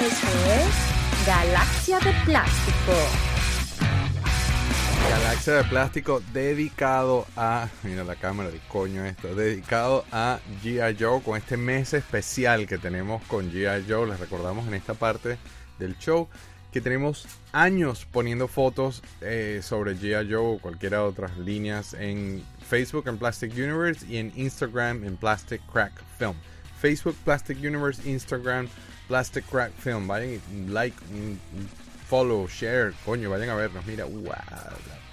Eso es Galaxia de Plástico. Galaxia de Plástico dedicado a. Mira la cámara de coño esto. Dedicado a G.I. Joe con este mes especial que tenemos con G.I. Joe. Les recordamos en esta parte del show que tenemos años poniendo fotos eh, sobre G.I. Joe o cualquiera de otras líneas en Facebook en Plastic Universe y en Instagram en Plastic Crack Film. Facebook Plastic Universe, Instagram Plastic Crack Film. Vayan y like, follow, share, coño, vayan a vernos. Mira, wow,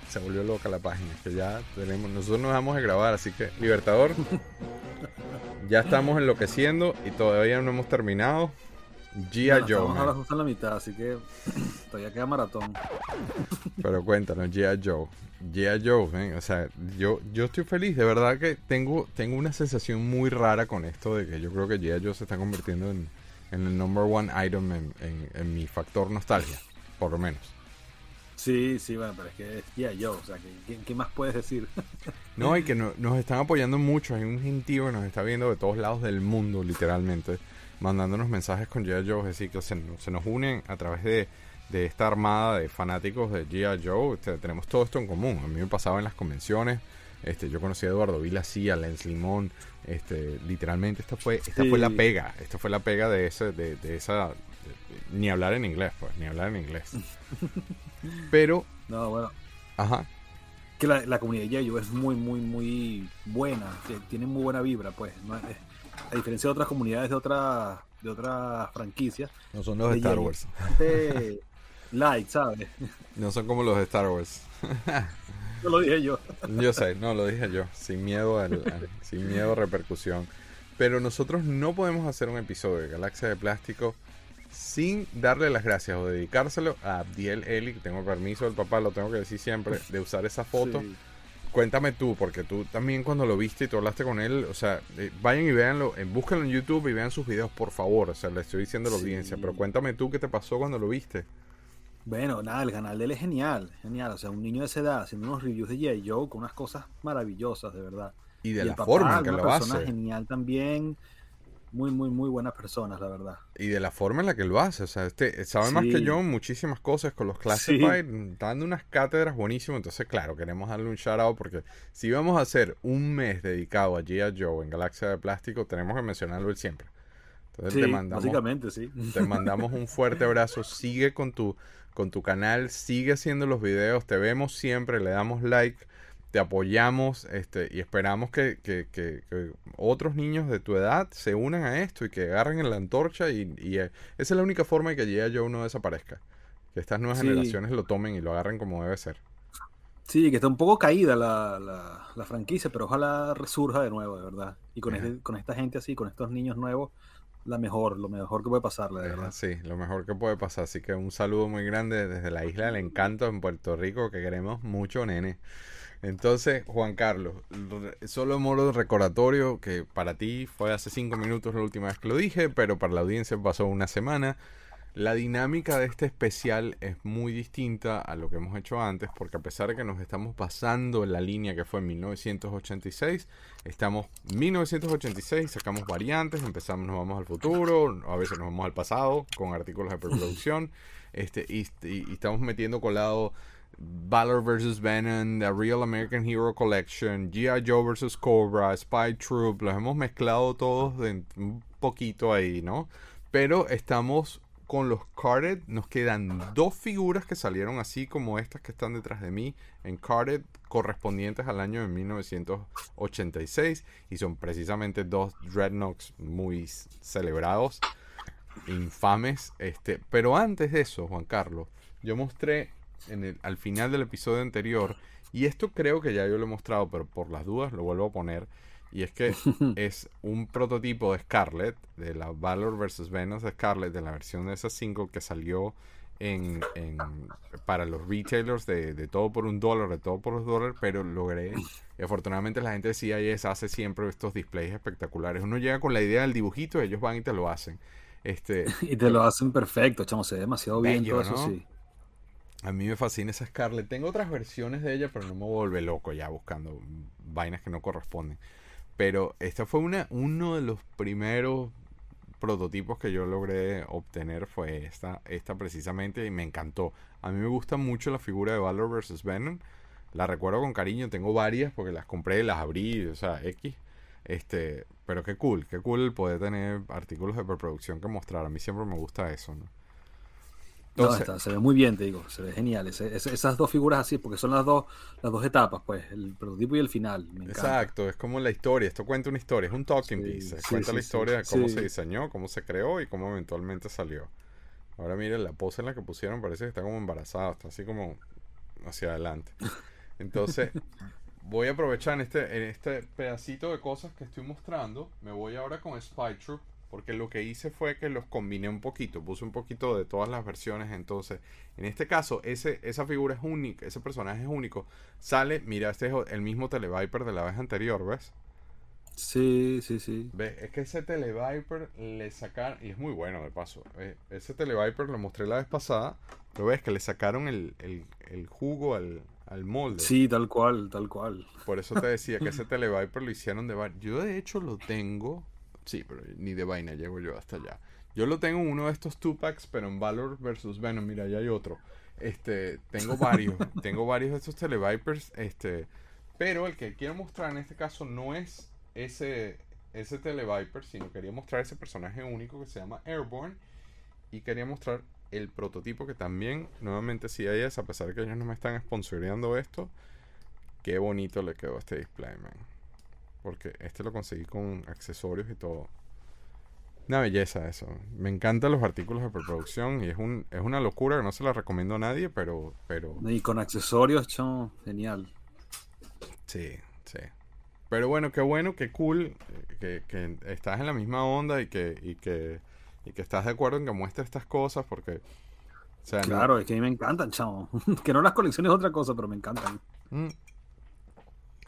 se volvió loca la página. Que ya tenemos, nosotros nos vamos a grabar, así que Libertador, ya estamos enloqueciendo y todavía no hemos terminado. G.I. Joe. Ahora justo en la mitad, así que todavía queda maratón. Pero cuéntanos, G.I. Joe. G.I. Joe, ven, o sea, yo, yo estoy feliz, de verdad que tengo, tengo una sensación muy rara con esto de que yo creo que G.I. Joe se está convirtiendo en, en el number one item en, en, en, mi factor nostalgia, por lo menos. Sí, sí, bueno, pero es que es G.I. Joe, o sea, ¿qué, ¿qué, más puedes decir? no, y que no, nos están apoyando mucho, hay un gentío que nos está viendo de todos lados del mundo, literalmente mandándonos mensajes con G.I. Joe, es decir, que se, se, nos unen a través de, de, esta armada de fanáticos de G.I. Joe. Este, tenemos todo esto en común. A mí me pasaba en las convenciones. Este, yo conocí a Eduardo Vila, sí, a Lens Limón. Este, literalmente, esta fue, esta sí. fue la pega. Esta fue la pega de, ese, de, de esa. De, ni hablar en inglés, pues, ni hablar en inglés. Pero. No, bueno. Ajá. Que la, la comunidad de. Joe es muy, muy, muy buena. Tiene muy buena vibra, pues. No es, a diferencia de otras comunidades de otras de otras franquicias. No son los de Star Wars. Like, ¿sabes? No son como los de Star Wars. No lo dije yo. Yo sé, no lo dije yo, sin miedo al, al, sin miedo a repercusión. Pero nosotros no podemos hacer un episodio de Galaxia de Plástico sin darle las gracias o dedicárselo a Abdiel Eli, que tengo permiso del papá, lo tengo que decir siempre, de usar esa foto. Sí cuéntame tú, porque tú también cuando lo viste y tú hablaste con él, o sea, eh, vayan y véanlo, eh, búsquenlo en YouTube y vean sus videos, por favor. O sea, le estoy diciendo a la sí. audiencia, pero cuéntame tú qué te pasó cuando lo viste. Bueno, nada, el canal de él es genial, genial. O sea, un niño de esa edad haciendo unos reviews de J. Joe con unas cosas maravillosas, de verdad. Y de y la papá, forma en que lo hace. genial también muy, muy, muy buenas personas, la verdad. Y de la forma en la que lo hace, o sea, este sabe sí. más que yo muchísimas cosas con los Classified, sí. dando unas cátedras buenísimas, entonces claro, queremos darle un shout out porque si vamos a hacer un mes dedicado a G.I. Joe en Galaxia de Plástico, tenemos que mencionarlo él siempre. Entonces sí, te mandamos, básicamente, sí. Te mandamos un fuerte abrazo, sigue con tu, con tu canal, sigue haciendo los videos, te vemos siempre, le damos like te apoyamos este, y esperamos que, que, que, que, otros niños de tu edad se unan a esto y que agarren en la antorcha y, y esa es la única forma de que G.I. Joe no desaparezca. Que estas nuevas sí. generaciones lo tomen y lo agarren como debe ser. Sí, que está un poco caída la, la, la franquicia, pero ojalá resurja de nuevo, de verdad. Y con, este, con esta gente así, con estos niños nuevos, la mejor, lo mejor que puede pasarle, de verdad. Sí, lo mejor que puede pasar. Así que un saludo muy grande desde la isla del encanto en Puerto Rico, que queremos mucho, nene. Entonces, Juan Carlos, solo modo recordatorio que para ti fue hace cinco minutos la última vez que lo dije, pero para la audiencia pasó una semana. La dinámica de este especial es muy distinta a lo que hemos hecho antes, porque a pesar de que nos estamos pasando en la línea que fue en 1986, estamos 1986, sacamos variantes, empezamos, nos vamos al futuro, a veces nos vamos al pasado con artículos de preproducción, este, y, y, estamos metiendo colado Valor vs. Venom, The Real American Hero Collection, G.I. Joe vs. Cobra, Spy Troop, los hemos mezclado todos un poquito ahí, ¿no? Pero estamos con los carded, nos quedan dos figuras que salieron así como estas que están detrás de mí en carded correspondientes al año de 1986 y son precisamente dos dreadnoughts muy celebrados, infames, este, pero antes de eso, Juan Carlos, yo mostré en el, al final del episodio anterior, y esto creo que ya yo lo he mostrado, pero por las dudas lo vuelvo a poner, y es que es un prototipo de Scarlet, de la Valor vs. Venus de Scarlet, de la versión de esa single que salió en, en para los retailers de, de, todo por un dólar, de todo por los dólares, pero logré, y afortunadamente la gente de CIS hace siempre estos displays espectaculares. Uno llega con la idea del dibujito, ellos van y te lo hacen. Este, y te lo hacen perfecto, chamo, se ve demasiado bien bello, todo eso, ¿no? sí. A mí me fascina esa Scarlett. Tengo otras versiones de ella, pero no me vuelve loco ya buscando vainas que no corresponden. Pero esta fue una, uno de los primeros prototipos que yo logré obtener fue esta, esta precisamente y me encantó. A mí me gusta mucho la figura de Valor vs. Venom. La recuerdo con cariño, tengo varias porque las compré, las abrí, o sea, X. Este, pero qué cool, qué cool poder tener artículos de preproducción que mostrar. A mí siempre me gusta eso, ¿no? No, se ve muy bien, te digo, se ve genial. esas dos figuras así, porque son las dos, las dos etapas, pues, el prototipo y el final. Exacto, es como la historia. Esto cuenta una historia, es un talking piece. cuenta la historia de cómo se diseñó, cómo se creó y cómo eventualmente salió. Ahora miren la pose en la que pusieron, parece que está como embarazada, está así como hacia adelante. Entonces, voy a aprovechar en este, en este pedacito de cosas que estoy mostrando. Me voy ahora con Spy Troop porque lo que hice fue que los combiné un poquito, puse un poquito de todas las versiones, entonces, en este caso, ese, esa figura es única, ese personaje es único, sale, mira, este es el mismo Televiper de la vez anterior, ¿ves? Sí, sí, sí. ¿Ves? Es que ese Televiper le sacaron, y es muy bueno de paso, eh, ese Televiper lo mostré la vez pasada, lo ves que le sacaron el, jugo al, al molde. Sí, tal cual, tal cual. Por eso te decía que ese Televiper lo hicieron de... Yo de hecho lo tengo Sí, pero ni de vaina llego yo hasta allá. Yo lo tengo en uno de estos two packs, pero en Valor versus Venom. Mira, ya hay otro. Este, tengo varios. tengo varios de estos Televipers. Este, pero el que quiero mostrar en este caso no es ese, ese Televiper, sino quería mostrar ese personaje único que se llama Airborne. Y quería mostrar el prototipo que también, nuevamente, si hay es, a pesar de que ellos no me están sponsoreando esto, qué bonito le quedó a este display, man. Porque este lo conseguí con accesorios y todo. Una belleza eso. Me encantan los artículos de preproducción y es un es una locura que no se la recomiendo a nadie, pero pero y con accesorios, chon, genial. Sí, sí. Pero bueno, qué bueno, qué cool que, que estás en la misma onda y que y que y que estás de acuerdo en que muestres estas cosas porque claro, es que a mí me encantan, chamo. que no las colecciones es otra cosa, pero me encantan. Mm.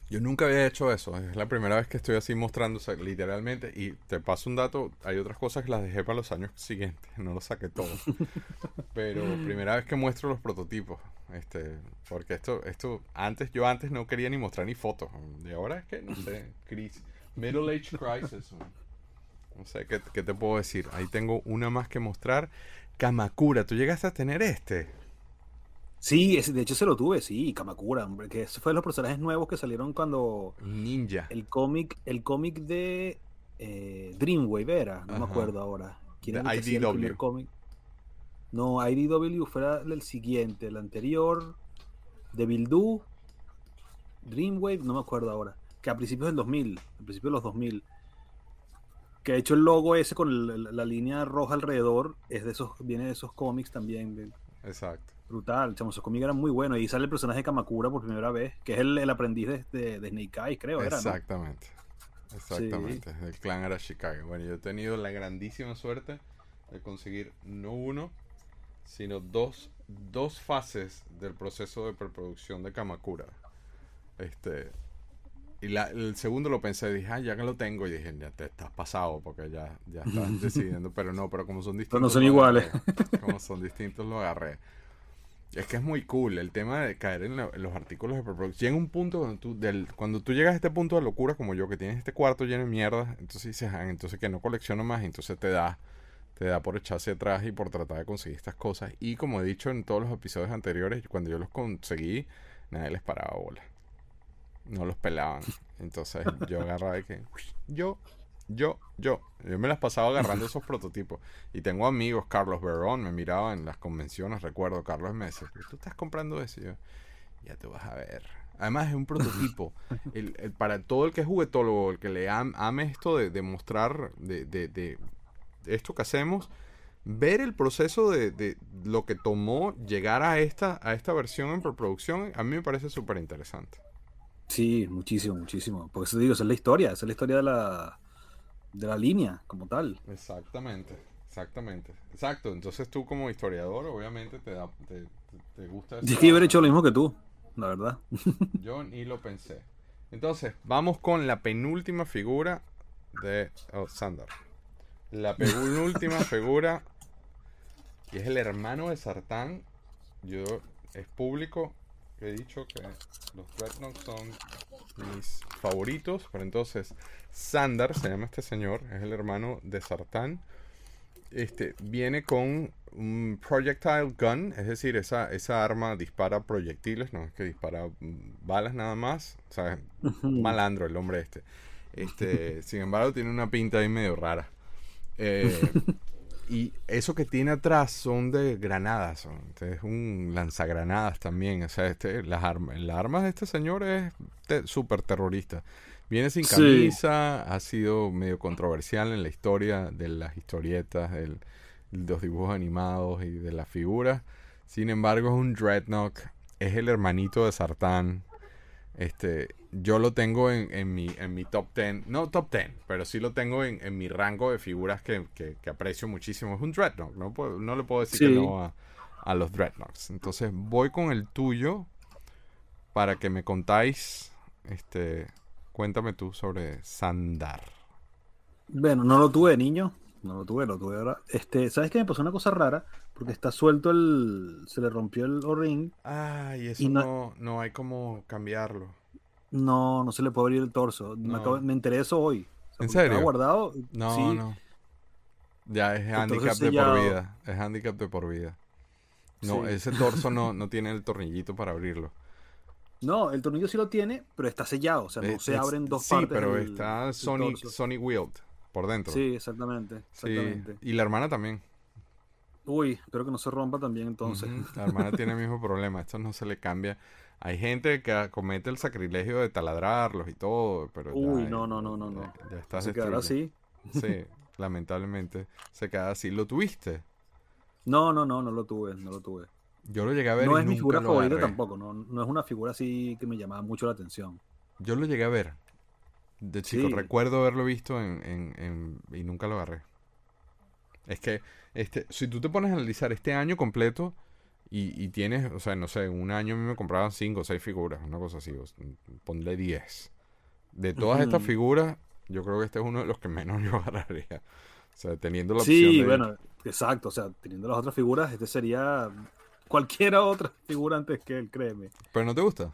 Yo nunca había hecho eso. Es la primera vez que estoy así mostrando, literalmente. Y te paso un dato. Hay otras cosas que las dejé para los años siguientes. No los saqué todos. Pero primera vez que muestro los prototipos. Este, porque esto, esto, antes, yo antes no quería ni mostrar ni fotos. Y ahora es que, no sé, crisis. Middle Age Crisis. No sé ¿qué, qué te puedo decir. Ahí tengo una más que mostrar. Kamakura, ¿tú llegaste a tener este? Sí, de hecho se lo tuve, sí, Kamakura, hombre, que ese fue de los personajes nuevos que salieron cuando Ninja. El cómic, el cómic de eh, Dreamwave era, no me acuerdo ahora. ¿Quién era el IDW. cómic? No, IDW fuera el siguiente, el anterior, de Bildu, Dreamwave, no me acuerdo ahora, que a principios del 2000, a principios de los 2000, que ha hecho el logo ese con la, línea roja alrededor, es de esos, viene de esos cómics también. Exacto. Brutal, chamo, esos cómics eran muy buenos. Y sale el personaje de Kamakura por primera vez, que es el, aprendiz de, de, Snake Eyes, creo. Exactamente. Exactamente. El clan era Chicago. Bueno, yo he tenido la grandísima suerte de conseguir no uno, sino dos, dos fases del proceso de preproducción de Kamakura. Este, y la, el segundo lo pensé, dije, ah, ya que lo tengo, y dije, ya te estás pasado porque ya, ya estás decidiendo, pero no, pero como son distintos. no son iguales. como son distintos, lo agarré. Es que es muy cool el tema de caer en, los artículos de preproducción. Llega un punto cuando tú, del, cuando tú llegas a este punto de locura como yo, que tienes este cuarto lleno de mierda, entonces dices, ah, entonces que no colecciono más, entonces te da, te da por echarse atrás y por tratar de conseguir estas cosas. Y como he dicho en todos los episodios anteriores, cuando yo los conseguí, nadie les paraba bola. No los pelaban. Entonces yo agarraba y que, yo yo, yo, yo me las pasaba agarrando esos prototipos. Y tengo amigos, Carlos Verón, me miraba en las convenciones, recuerdo, Carlos me decía, ¿tú estás comprando eso? yo, ya te vas a ver. Además es un prototipo. el, para todo el que es juguetólogo, el que le ame esto de, de mostrar, de, de, de, esto que hacemos, ver el proceso de, de, lo que tomó llegar a esta, a esta versión en preproducción, a mí me parece súper interesante. Sí, muchísimo, muchísimo. Por eso digo, esa es la historia, esa es la historia de la, de la línea como tal. Exactamente, exactamente. Exacto, entonces tú como historiador obviamente te, da, te, te, gusta... Yo que hecho lo mismo que tú, la verdad. Yo ni lo pensé. Entonces, vamos con la penúltima figura de oh, Sandar. La penúltima figura, y es el hermano de Sartán. Yo, es público, he dicho que los Dreadnoughts son mis favoritos. Pero entonces, Sandar, se llama este señor, es el hermano de Sartán. este, viene con un projectile gun, es decir, esa, esa arma dispara proyectiles, no es que dispara balas nada más. O sea, malandro el hombre este. Este, sin embargo, tiene una pinta ahí medio rara. Eh, y eso que tiene atrás son de granadas, son, este es un lanzagranadas también. O sea, este, las armas, las armas de este señor es te- súper terrorista. Viene sin Sí. camisa, ha sido medio controversial en la historia de las historietas, del- de los dibujos animados y de las figuras. Sin embargo, es un Dreadnought, es el hermanito de Sartán. Este, yo lo tengo en, en mi, en mi top 10, no top 10, pero sí lo tengo en, en mi rango de figuras que, que- que aprecio muchísimo. Es un Dreadnought, no, no le puedo decir que no a, a los Dreadnoughts. Entonces voy con el tuyo para que me contáis, este, cuéntame tú sobre Sandar. Bueno, no lo tuve niño. No lo tuve, lo tuve ahora. Este, ¿sabes qué me pasó una cosa rara? Porque está suelto el. Se le rompió el O-ring. Eso Y no- no, no hay como cambiarlo. No, no se le puede abrir el torso. Me, acabo- me enteré eso hoy. O sea, ¿En serio? Estaba guardado. No, sí. no. Ya es handicap de por vida. Es handicap de por vida. No, Sí. ese torso no, no tiene el tornillito para abrirlo. No, el tornillo sí lo tiene, pero está sellado. O sea, no Eh, se abren dos sí, partes. pero del- está torso. Sony Wheeled por dentro. Sí, exactamente. Sí. Y la hermana también. Uy, espero que no se rompa también entonces. La hermana tiene el mismo problema. Esto no se le cambia. Hay gente que comete el sacrilegio de taladrarlos y todo, pero ya- Uy, no, no, no, no, no. Ya, ya se quedará así. Sí, lamentablemente se queda así. ¿Lo tuviste? No, no, no, no lo tuve, no lo tuve. Yo lo llegué a ver No y es mi figura lo favorita agarré. tampoco, no, no es una figura así que me llamaba mucho la atención. Yo lo llegué a ver. De chico, Sí. recuerdo haberlo visto en, en- en- y nunca lo agarré. Es que, este, si tú te pones a analizar este año completo y, y tienes, o sea, no sé, un año a mí me compraban 5 o 6 figuras, una cosa así, o ponle 10. De todas estas figuras, yo creo que este es uno de los que menos yo agarraría. O sea, teniendo la opción Sí, de... bueno, exacto, o sea, teniendo las otras figuras, este sería cualquiera otra figura antes que él, créeme. Pero no te gusta.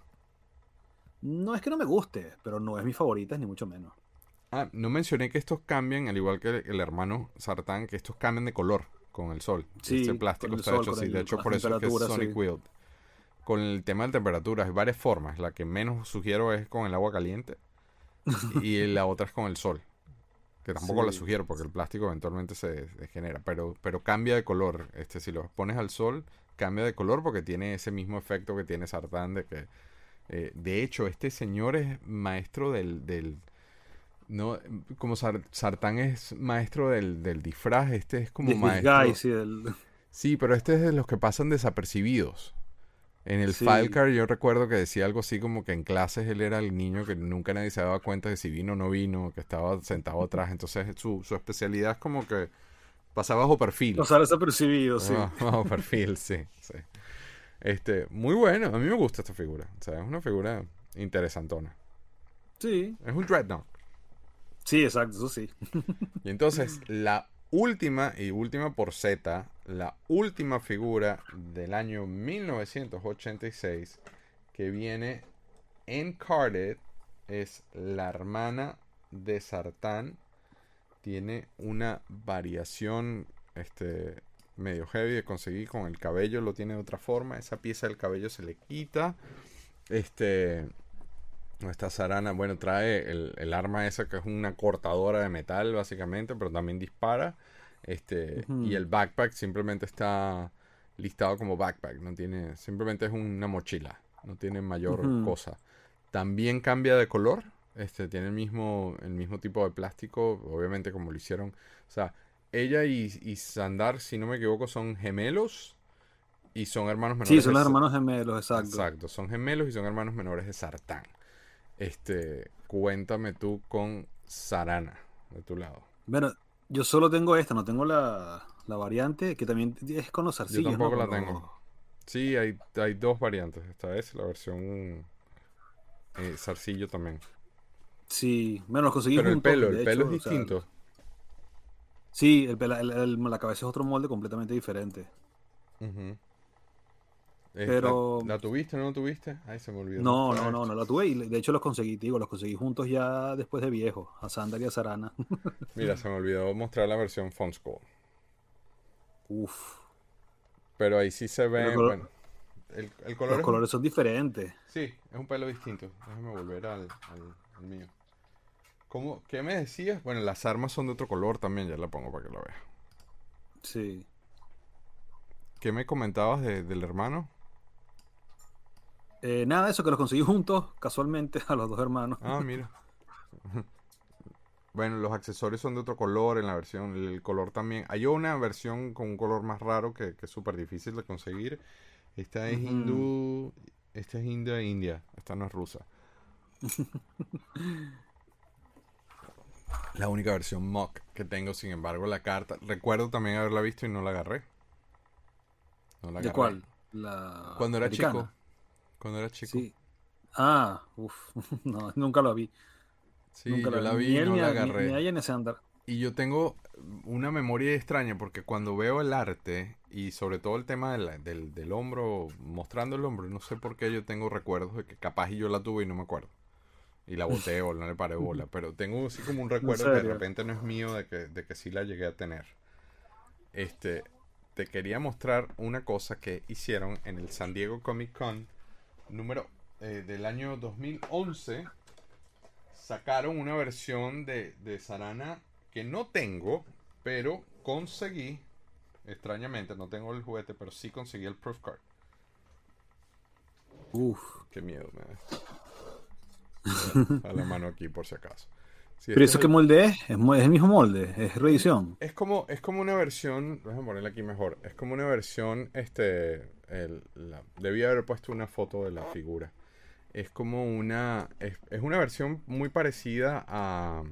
No es que no me guste, pero no es mi favorita, ni mucho menos. Ah, no mencioné que estos cambian, al igual que el hermano Sartán, que estos cambian de color con el sol. Sí, este plástico está sol, hecho así. el- De hecho, por eso es que es Sonic sí. Wild. Con el tema de temperaturas, hay varias formas. La que menos sugiero es con el agua caliente y la otra es con el sol. Que tampoco la sugiero porque el plástico eventualmente se degenera. Pero, pero cambia de color. Este, si lo pones al sol, cambia de color porque tiene ese mismo efecto que tiene Sartán de que eh, de hecho, este señor es maestro del, del no, como Sar- Sartán es maestro del, del disfraz, este es como maestro. Del- Sí, pero este es de los que pasan desapercibidos. En el Sí. Filecar yo recuerdo que decía algo así como que en clases él era el niño que nunca nadie se daba cuenta de si vino o no vino, que estaba sentado atrás. Entonces su, su especialidad es como que pasaba bajo perfil. pasar desapercibido, sí. Ah, bajo perfil, sí, sí. Este, muy bueno, a mí me gusta esta figura. O sea, es una figura interesantona. Sí, Es un Dreadnought. Sí, exacto, eso sí. Y entonces, la última y última por Z, la última figura del año 1986 que viene en Carded es la hermana de Sartán. Tiene una variación este, medio heavy de conseguir con el cabello, lo tiene de otra forma. Esa pieza del cabello se le quita. Este. Esta Sarana, bueno, trae el, el arma esa que es una cortadora de metal, básicamente, pero también dispara. Este, y el backpack simplemente está listado como backpack, no tiene, simplemente es una mochila, no tiene mayor cosa. También cambia de color, este, tiene el mismo, el mismo tipo de plástico, obviamente como lo hicieron. O sea, ella y, y Sandar, si no me equivoco, son gemelos y son hermanos menores. Sí, son de hermanos gemelos, exacto. Exacto, son gemelos y son hermanos menores de Sartán. Este, cuéntame tú con Sarana, de tu lado. Bueno, yo solo tengo esta, no tengo la, la variante, que también es con los Yo zarcillos, ¿no? tampoco la tengo. Sí, hay, hay dos variantes. Esta es la versión eh, zarcillo también. Sí, bueno, los conseguí Pero el pelo, el pelo es sea, distinto. sí, el el- el- la cabeza es otro molde completamente diferente. Pero- ¿La, la tuviste o no la tuviste? Ay, se me olvidó. No, no, no, no la tuve y de hecho los conseguí, digo, los conseguí juntos ya después de viejo, a Sandar y a Sarana. Mira, se me olvidó mostrar la versión Font School. Uf. Pero ahí sí se ve, color- bueno, el, el color Los es- colores son diferentes. Sí, es un pelo distinto. Déjame volver al, al- al mío. ¿Cómo, ¿Qué me decías? Bueno, las armas son de otro color también, ya la pongo para que lo veas. Sí. ¿Qué me comentabas de- del hermano? Eh, nada, eso que los conseguí juntos, casualmente, a los dos hermanos. Ah, mira. Bueno, los accesorios son de otro color en la versión. El color también. Hay una versión con un color más raro que, que es súper difícil de conseguir. Esta es hindú. Esta es india e india. Esta no es rusa. la única versión mock que tengo, sin embargo, la carta. Recuerdo también haberla visto y no la agarré. No la ¿De agarré. cuál? La Cuando era americana. chico. Cuando era chico. Sí. Ah, uff. No, nunca lo vi. Sí, nunca yo la vi ni él no ni la agarré. Ni ni. Y yo tengo una memoria extraña porque cuando veo el arte y sobre todo el tema de la- del, del hombro, mostrando el hombro, no sé por qué yo tengo recuerdos de que capaz y yo la tuve y no me acuerdo. Y la boté o no le paré bola, pero tengo así como un recuerdo que de repente no es mío de que, de que sí la llegué a tener. Este, te quería mostrar una cosa que hicieron en el San Diego Comic Con número eh, del año 2011 sacaron una versión de, de Sarana que no tengo, pero conseguí, extrañamente, no tengo el juguete, pero sí conseguí el proof card. Uf. Qué miedo me da. A la mano aquí por si acaso. Sí, Pero eso es qué el- molde es? es, el mismo molde, es reedición. Es como, es como una versión, déjame ponerla aquí mejor, es como una versión, este, el, la, debí haber puesto una foto de la figura. Es como una, es, es una versión muy parecida a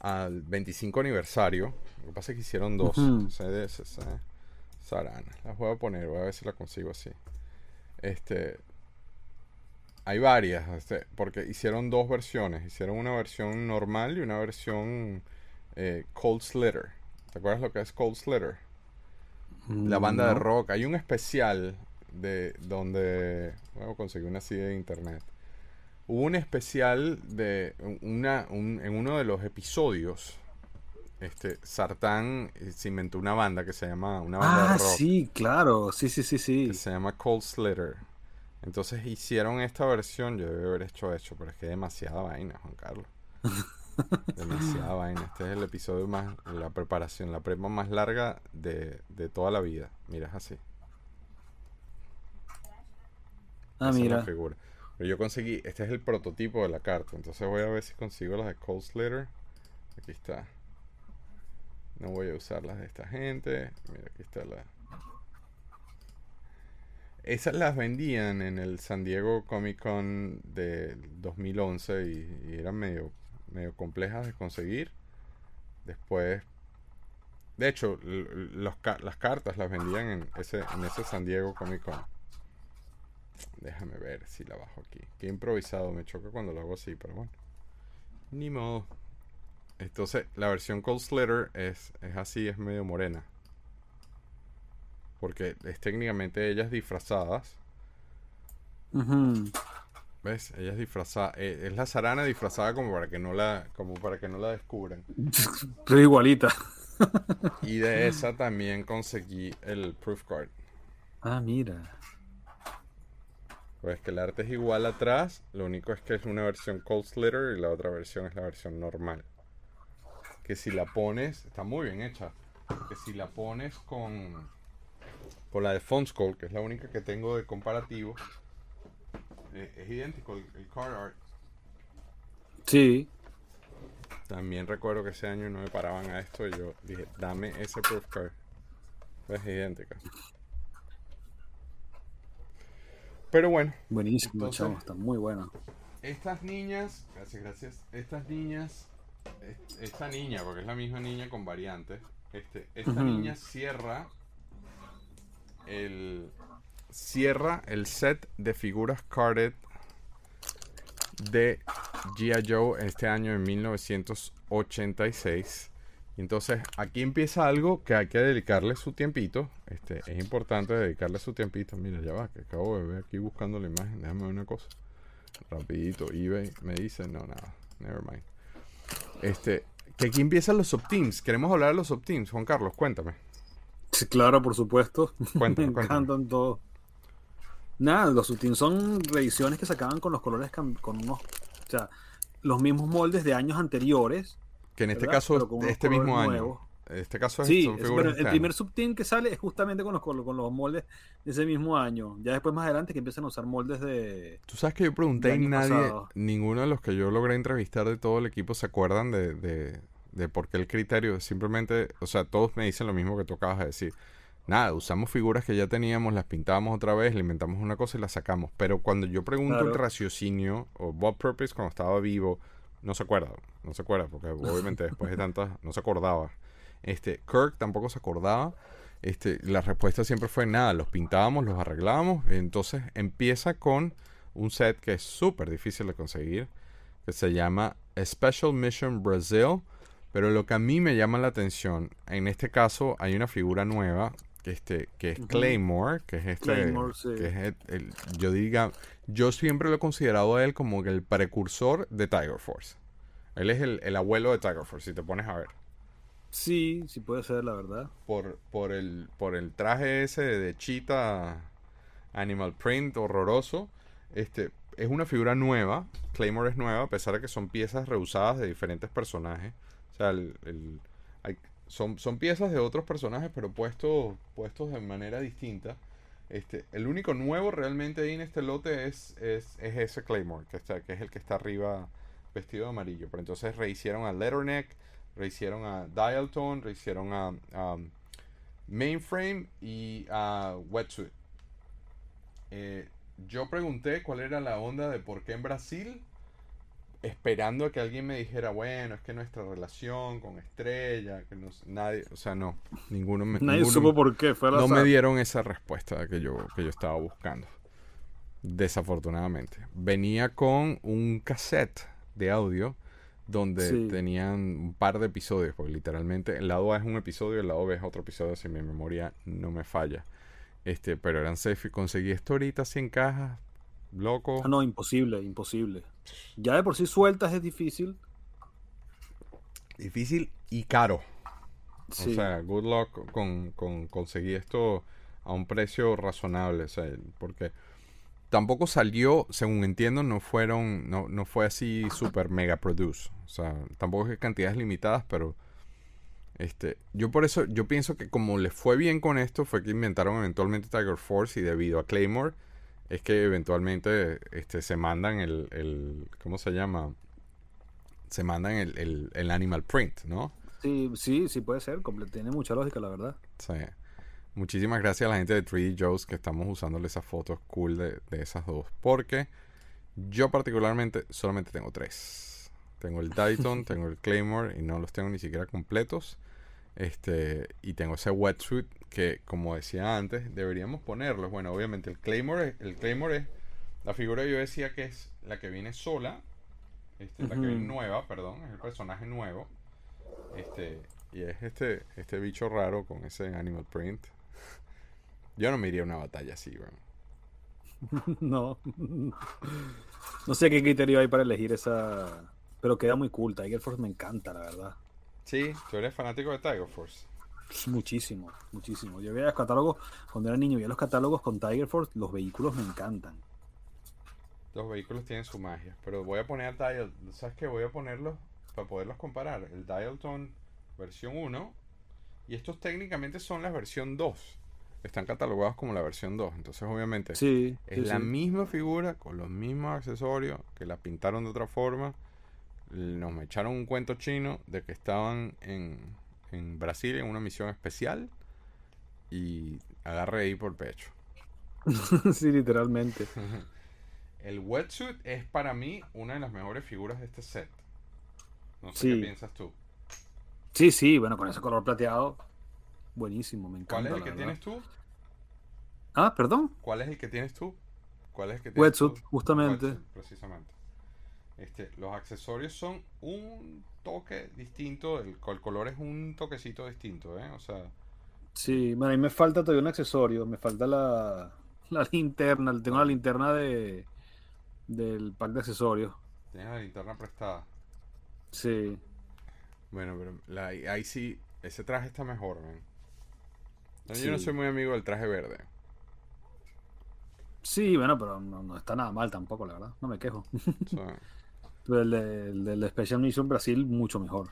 al 25 aniversario. Lo que pasa es que hicieron dos. Ujú. CDS, Sarana. Las voy a poner, voy a ver si la consigo así. Este, hay varias, este, porque hicieron dos versiones. Hicieron una versión normal y una versión eh, Cold Slitter. ¿Te acuerdas lo que es Cold Slitter? La banda de rock. Hay un especial de donde... Bueno, conseguí una así de internet. Hubo un especial de una, un- en uno de los episodios. Este, Sartán eh, se inventó una banda que se llama una banda Ah, de rock sí, claro. Sí, sí, sí, sí. que se llama Cold Slitter. Entonces hicieron esta versión, yo debe haber hecho eso, pero es que demasiada vaina, Juan Carlos. demasiada vaina. Este es el episodio más, la preparación, la prepa más larga de, de toda la vida. Mira, es así. Ah, Esa es la mira. figura. Pero yo conseguí, este es el prototipo de la carta. Entonces voy a ver si consigo las de Cold Slitter. Aquí está. No voy a usar las de esta gente. Mira, aquí está la. Esas las vendían en el San Diego Comic Con del 2011 y, eran medio, medio complejas de conseguir. Después, de hecho, las cartas las vendían en ese, en ese San Diego Comic Con. Déjame ver si la bajo aquí. Qué improvisado, me choca cuando lo hago así, pero bueno. Ni modo. Entonces, la versión Cold Slitter es, es así, es medio morena. Porque es técnicamente ellas disfrazadas. ¿Ves? Ellas disfrazadas. eh, es la zarana disfrazada como para que no la, como para que no la descubran. Pero igualita. Y de esa también conseguí el proof card. Ah, mira. Pues que el arte es igual atrás, lo único es que es una versión Cold Slitter y la otra versión es la versión normal. Que si la pones, está muy bien hecha. Que si la pones con, con la de Fonskull, que es la única que tengo de comparativo, eh, es idéntico el, el card art. Sí. También recuerdo que ese año no me paraban a esto y yo dije, dame ese proof card. Es idéntica. Pero bueno, Buenísimo, Entonces- chavo. Está muy bueno. Estas niñas, gracias, gracias. Estas niñas, es- esta niña, porque es la misma niña con variantes. Este, esta niña cierra el cierra el set de figuras carded de G.I. Joe este año en 1986. Y entonces aquí empieza algo que hay que dedicarle su tiempito. Este, es importante dedicarle su tiempito. Mira, ya va, que acabo de ver aquí buscando la imagen. Déjame ver una cosa. Rapidito, eBay me dice, no, nada, never mind. Este, que aquí empiezan los subteams. Queremos hablar de los subteams. Juan Carlos, cuéntame. Sí, claro, por supuesto. Cuéntame, Me cuéntame. encantan todos. Nada, los Sutin son reediciones que sacaban con los colores con unos, o sea, los mismos moldes de años anteriores. Que en este ¿verdad? caso, este mismo año. nuevos. Este caso es, Sí, son figuras pero este el primer subteam que sale es justamente con los, con los moldes de ese mismo año. Ya después más adelante que empiezan a usar moldes de... Tú sabes que yo pregunté y nadie, pasado. ninguno de los que yo logré entrevistar de todo el equipo se acuerdan de, de, de por qué el criterio. Simplemente, o sea, todos me dicen lo mismo que tú acabas de decir. Nada, usamos figuras que ya teníamos, las pintábamos otra vez, le inventamos una cosa y la sacamos. Pero cuando yo pregunto el Claro. raciocinio, o Bob Purpose cuando estaba vivo, no se acuerda, no se acuerda, porque obviamente después de tantas, no se acordaba. Este, Kirk tampoco se acordaba. Este, la respuesta siempre fue nada, los pintábamos, los arreglábamos. Entonces empieza con un set que es súper difícil de conseguir, que se llama Special Mission Brazil. Pero lo que a mí me llama la atención, en este caso hay una figura nueva, que, este, que es. Claymore, que es este, Claymore, sí. que es el- el- yo diga, yo siempre lo he considerado a él como el precursor de Tiger Force. Él es el, el abuelo de Tiger Force, si te pones a ver. Sí, sí puede ser, la verdad. por, por, el, por el traje ese de Cheetah Animal Print horroroso. Este, es una figura nueva. Claymore es nueva, a pesar de que son piezas reusadas de diferentes personajes. Son, son piezas de otros personajes, pero puestos, puestos de manera distinta. Este, el único nuevo realmente ahí en este lote es, es, es ese Claymore, que, está, que es el que está arriba vestido de amarillo. Pero entonces rehicieron a Letterneck, rehicieron a Dial Tone, rehicieron a, a Mainframe y a Wetsuit. Eh, yo pregunté cuál era la onda de por qué en Brasil, esperando a que alguien me dijera, bueno, es que nuestra relación con Estrella, que no nadie, o sea, no, ninguno me, Nadie ninguno supo por qué, fue no me dieron esa respuesta que yo, que yo estaba buscando. Desafortunadamente. Venía con un cassette de audio donde Sí. tenían un par de episodios, porque literalmente el lado A es un episodio el lado B es otro episodio, si mi memoria no me falla. Este, pero eran safe. Conseguí esto ahorita 100 cajas, loco. Ah, no, imposible, imposible. Ya de por sí sueltas es difícil. Difícil y caro. Sí. O sea, good luck con, con conseguir esto a un precio razonable. O sea, porque tampoco salió, según entiendo, no fueron, no, no fue así super mega produce. O sea, tampoco es cantidades limitadas, pero este, yo por eso, yo pienso que como les fue bien con esto, fue que inventaron eventualmente Tiger Force y debido a Claymore, es que eventualmente este, se mandan el, el, ¿cómo se llama? Se mandan el, el, el animal print, ¿no? Sí, sí, sí puede ser. comple- Tiene mucha lógica, la verdad. Sí. Muchísimas gracias a la gente de 3D Joes que estamos usándole esas fotos cool de, de esas dos. Porque yo particularmente solamente tengo tres. Tengo el Dayton, tengo el Claymore y no los tengo ni siquiera completos. Este, y tengo ese wetsuit que, como decía antes, deberíamos ponerlos. Bueno, obviamente el Claymore, es- el Claymore es la figura yo decía que es la que viene sola. Este, La que viene nueva, perdón, es el personaje nuevo. Este, y es este, este bicho raro con ese animal print. Yo no me iría a una batalla así, weón. no. No sé qué criterio hay para elegir esa. Pero queda muy cool. Tiger Force me encanta, la verdad. Sí, tú eres fanático de Tiger Force. Muchísimo, muchísimo. Yo veía los catálogos, cuando era niño, veía los catálogos con Tiger Force, los vehículos me encantan. Los vehículos tienen su magia. Pero voy a poner a Dial. ¿Sabes qué? Voy a ponerlos para poderlos comparar. El Dialton versión 1. Y estos técnicamente son la versión 2. Están catalogados como la versión 2. Entonces, obviamente, Sí, Es sí, la sí. misma figura con los mismos accesorios que la pintaron de otra forma. Nos me echaron un cuento chino de que estaban en, en Brasil en una misión especial y agarré ahí por pecho. sí, literalmente. El wetsuit es para mí una de las mejores figuras de este set. No sé Sí. qué piensas tú. Sí, sí, bueno, con ese color plateado, buenísimo, me encanta. ¿Cuál es el que verdad. tienes tú? Ah, perdón. ¿Cuál es el que tienes tú? ¿Cuál es el que tienes Wetsuit, tú? justamente. Wetsuit, precisamente. Este, los accesorios son un toque distinto, el, el color es un toquecito distinto, ¿eh? O sea, Sí, bueno, a mí me falta todavía un accesorio, me falta la, la linterna, tengo la linterna de del pack de accesorios. tienes la linterna prestada. Sí, Bueno, pero la, ahí sí, ese traje está mejor, man. Yo no Sí. soy muy amigo del traje verde. Sí, bueno, pero no, no está nada mal tampoco, la verdad. No me quejo. Sea, Pero el de, el de Special Mission Brasil, mucho mejor.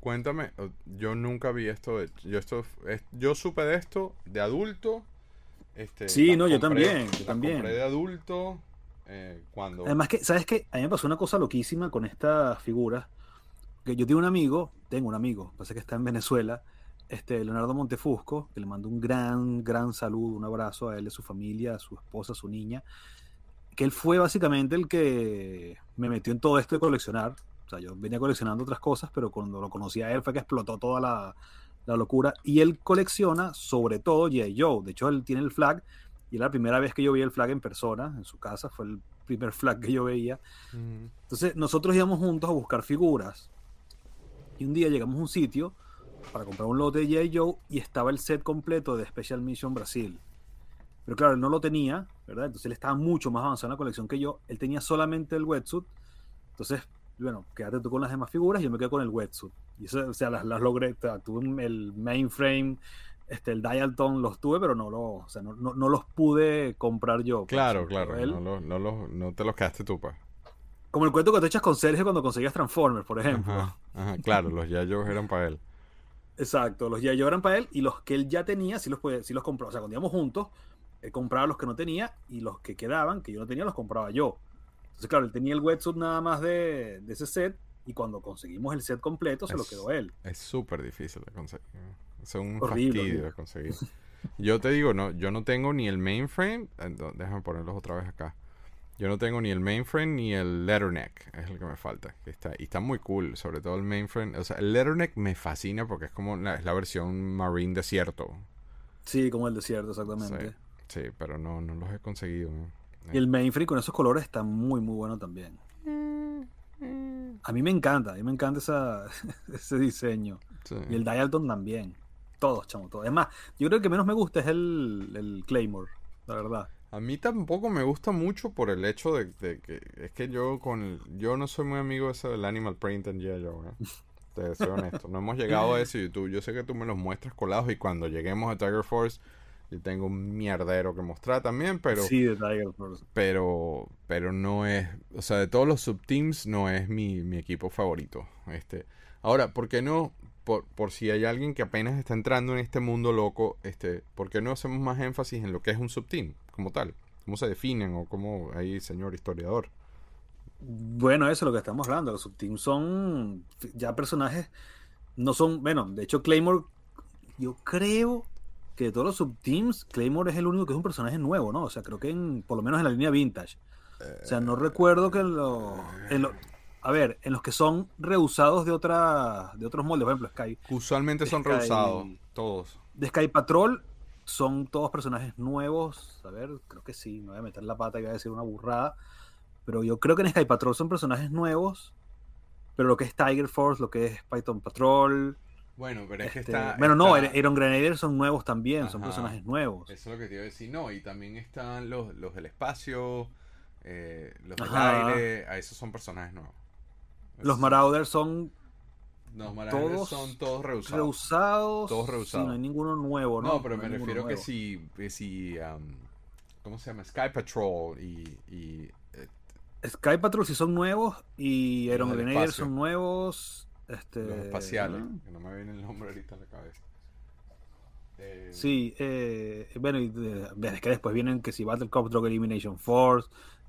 cuéntame, yo nunca vi esto de, yo esto es- yo supe de esto de adulto. Este, Sí, no, yo también, yo también. compré de adulto eh, cuando Además que, ¿sabes qué? A mí me pasó una cosa loquísima con estas figuras. Que yo tengo un amigo, tengo un amigo, pasa que está en Venezuela, este Leonardo Montefusco, que le mando un gran, gran saludo, un abrazo a él, a su familia, a su esposa, a su niña, que él fue básicamente el que me metió en todo esto de coleccionar. O sea, yo venía coleccionando otras cosas, pero cuando lo conocí a él fue que explotó toda la, la locura. Y él colecciona sobre todo G.I. Joe. De hecho, él tiene el flag y era la primera vez que yo vi el flag en persona, en su casa, fue el primer flag que yo veía. Ujú. Entonces nosotros íbamos juntos a buscar figuras. Y un día llegamos a un sitio para comprar un lote de G.I. Joe y estaba el set completo de Special Mission Brasil. Pero claro, él no lo tenía, ¿verdad? Entonces él estaba mucho más avanzado en la colección que yo. Él tenía solamente el wetsuit. Entonces, bueno, quédate tú con las demás figuras y yo me quedo con el wetsuit. Y eso, o sea, las, las logré. O sea, tuve el mainframe, este, el Dialton los tuve, pero no, lo, o sea, no, no- no los pude comprar yo. pues, Claro, claro, él- no, lo- no, lo- no te los quedaste tú, pues. como el cuento que te echas con Sergio cuando conseguías Transformers, por ejemplo. Ajá, ajá, claro, los Yayos eran para él. Exacto, los ya eran para él y los que él ya tenía, sí los, puede, sí los compró. O sea, cuando íbamos juntos, él compraba los que no tenía y los que quedaban, que yo no tenía, los compraba yo. Entonces, claro, él tenía el wetsuit nada más de, de ese set y cuando conseguimos el set completo se lo quedó él. Es súper difícil de conseguir. Es un Horrible, fastidio de conseguir. Yo te digo, no, yo no tengo ni el mainframe. eh, no, Déjame ponerlos otra vez acá. Yo no tengo ni el mainframe ni el letterneck. Es el que me falta. que está, y está muy cool. Sobre todo el mainframe. O sea, el letterneck me fascina porque es como la, es la versión marine desierto. Sí, como el desierto, exactamente. Sí, sí, pero no, no los he conseguido. ¿no? Y el mainframe con esos colores está muy, muy bueno también. A mí me encanta, a mí me encanta esa, ese diseño. Sí. Y el Dialton también. Todos, chamo, todos. Es más, yo creo que menos me gusta es el, el Claymore, la verdad. A mí tampoco me gusta mucho por el hecho de, de que es que yo con el- yo no soy muy amigo de eso del Animal Print en G.I. Joe, ¿eh? Te soy honesto. No hemos llegado a eso y tú, yo sé que tú me los muestras colados y cuando lleguemos a Tiger Force yo tengo un mierdero que mostrar también, pero sí, de Tiger Force. pero pero no es, o sea, de todos los subteams no es mi, mi equipo favorito. Este, ahora, ¿por qué no por, por si hay alguien que apenas está entrando en este mundo loco, este, ¿por qué no hacemos más énfasis en lo que es un subteam como tal? ¿Cómo se definen o cómo ahí, señor historiador? Bueno, eso es lo que estamos hablando. Los subteams son ya personajes, no son, bueno, de hecho Claymore, yo creo que de todos los subteams, Claymore es el único que es un personaje nuevo, ¿no? O sea, creo que en, por lo menos en la línea vintage. O sea, no recuerdo que en lo, en lo- a ver, en los que son reusados de otra, de otros moldes, por ejemplo, Sky, Usualmente son Sky- rehusados, todos. de Sky Patrol son todos personajes nuevos. A ver, creo que sí, me voy a meter la pata y voy a decir una burrada. Pero yo creo que en Sky Patrol son personajes nuevos. Pero lo que es Tiger Force, lo que es Python Patrol. Bueno, pero es que este, está... bueno, no, Iron Grenadier son nuevos también, son personajes nuevos. Eso es lo que te iba a decir. No, y también están los, los del espacio, eh, los del Ajá. aire. A esos son personajes nuevos. Los Marauders son Los Marauders todos son todos rehusados. reusados. Todos sí, rehusados. no hay ninguno nuevo, ¿no? No, pero No me refiero que si, que si um, ¿cómo se llama? Sky Patrol y, y, eh, Sky Patrol sí son nuevos y del Grenadier son nuevos. Este, los espaciales, ¿no? que no me viene el nombre ahorita a la cabeza. Eh, Sí, eh, bueno, y de- ves que después vienen que si Battle Cop Drug Elimination Force,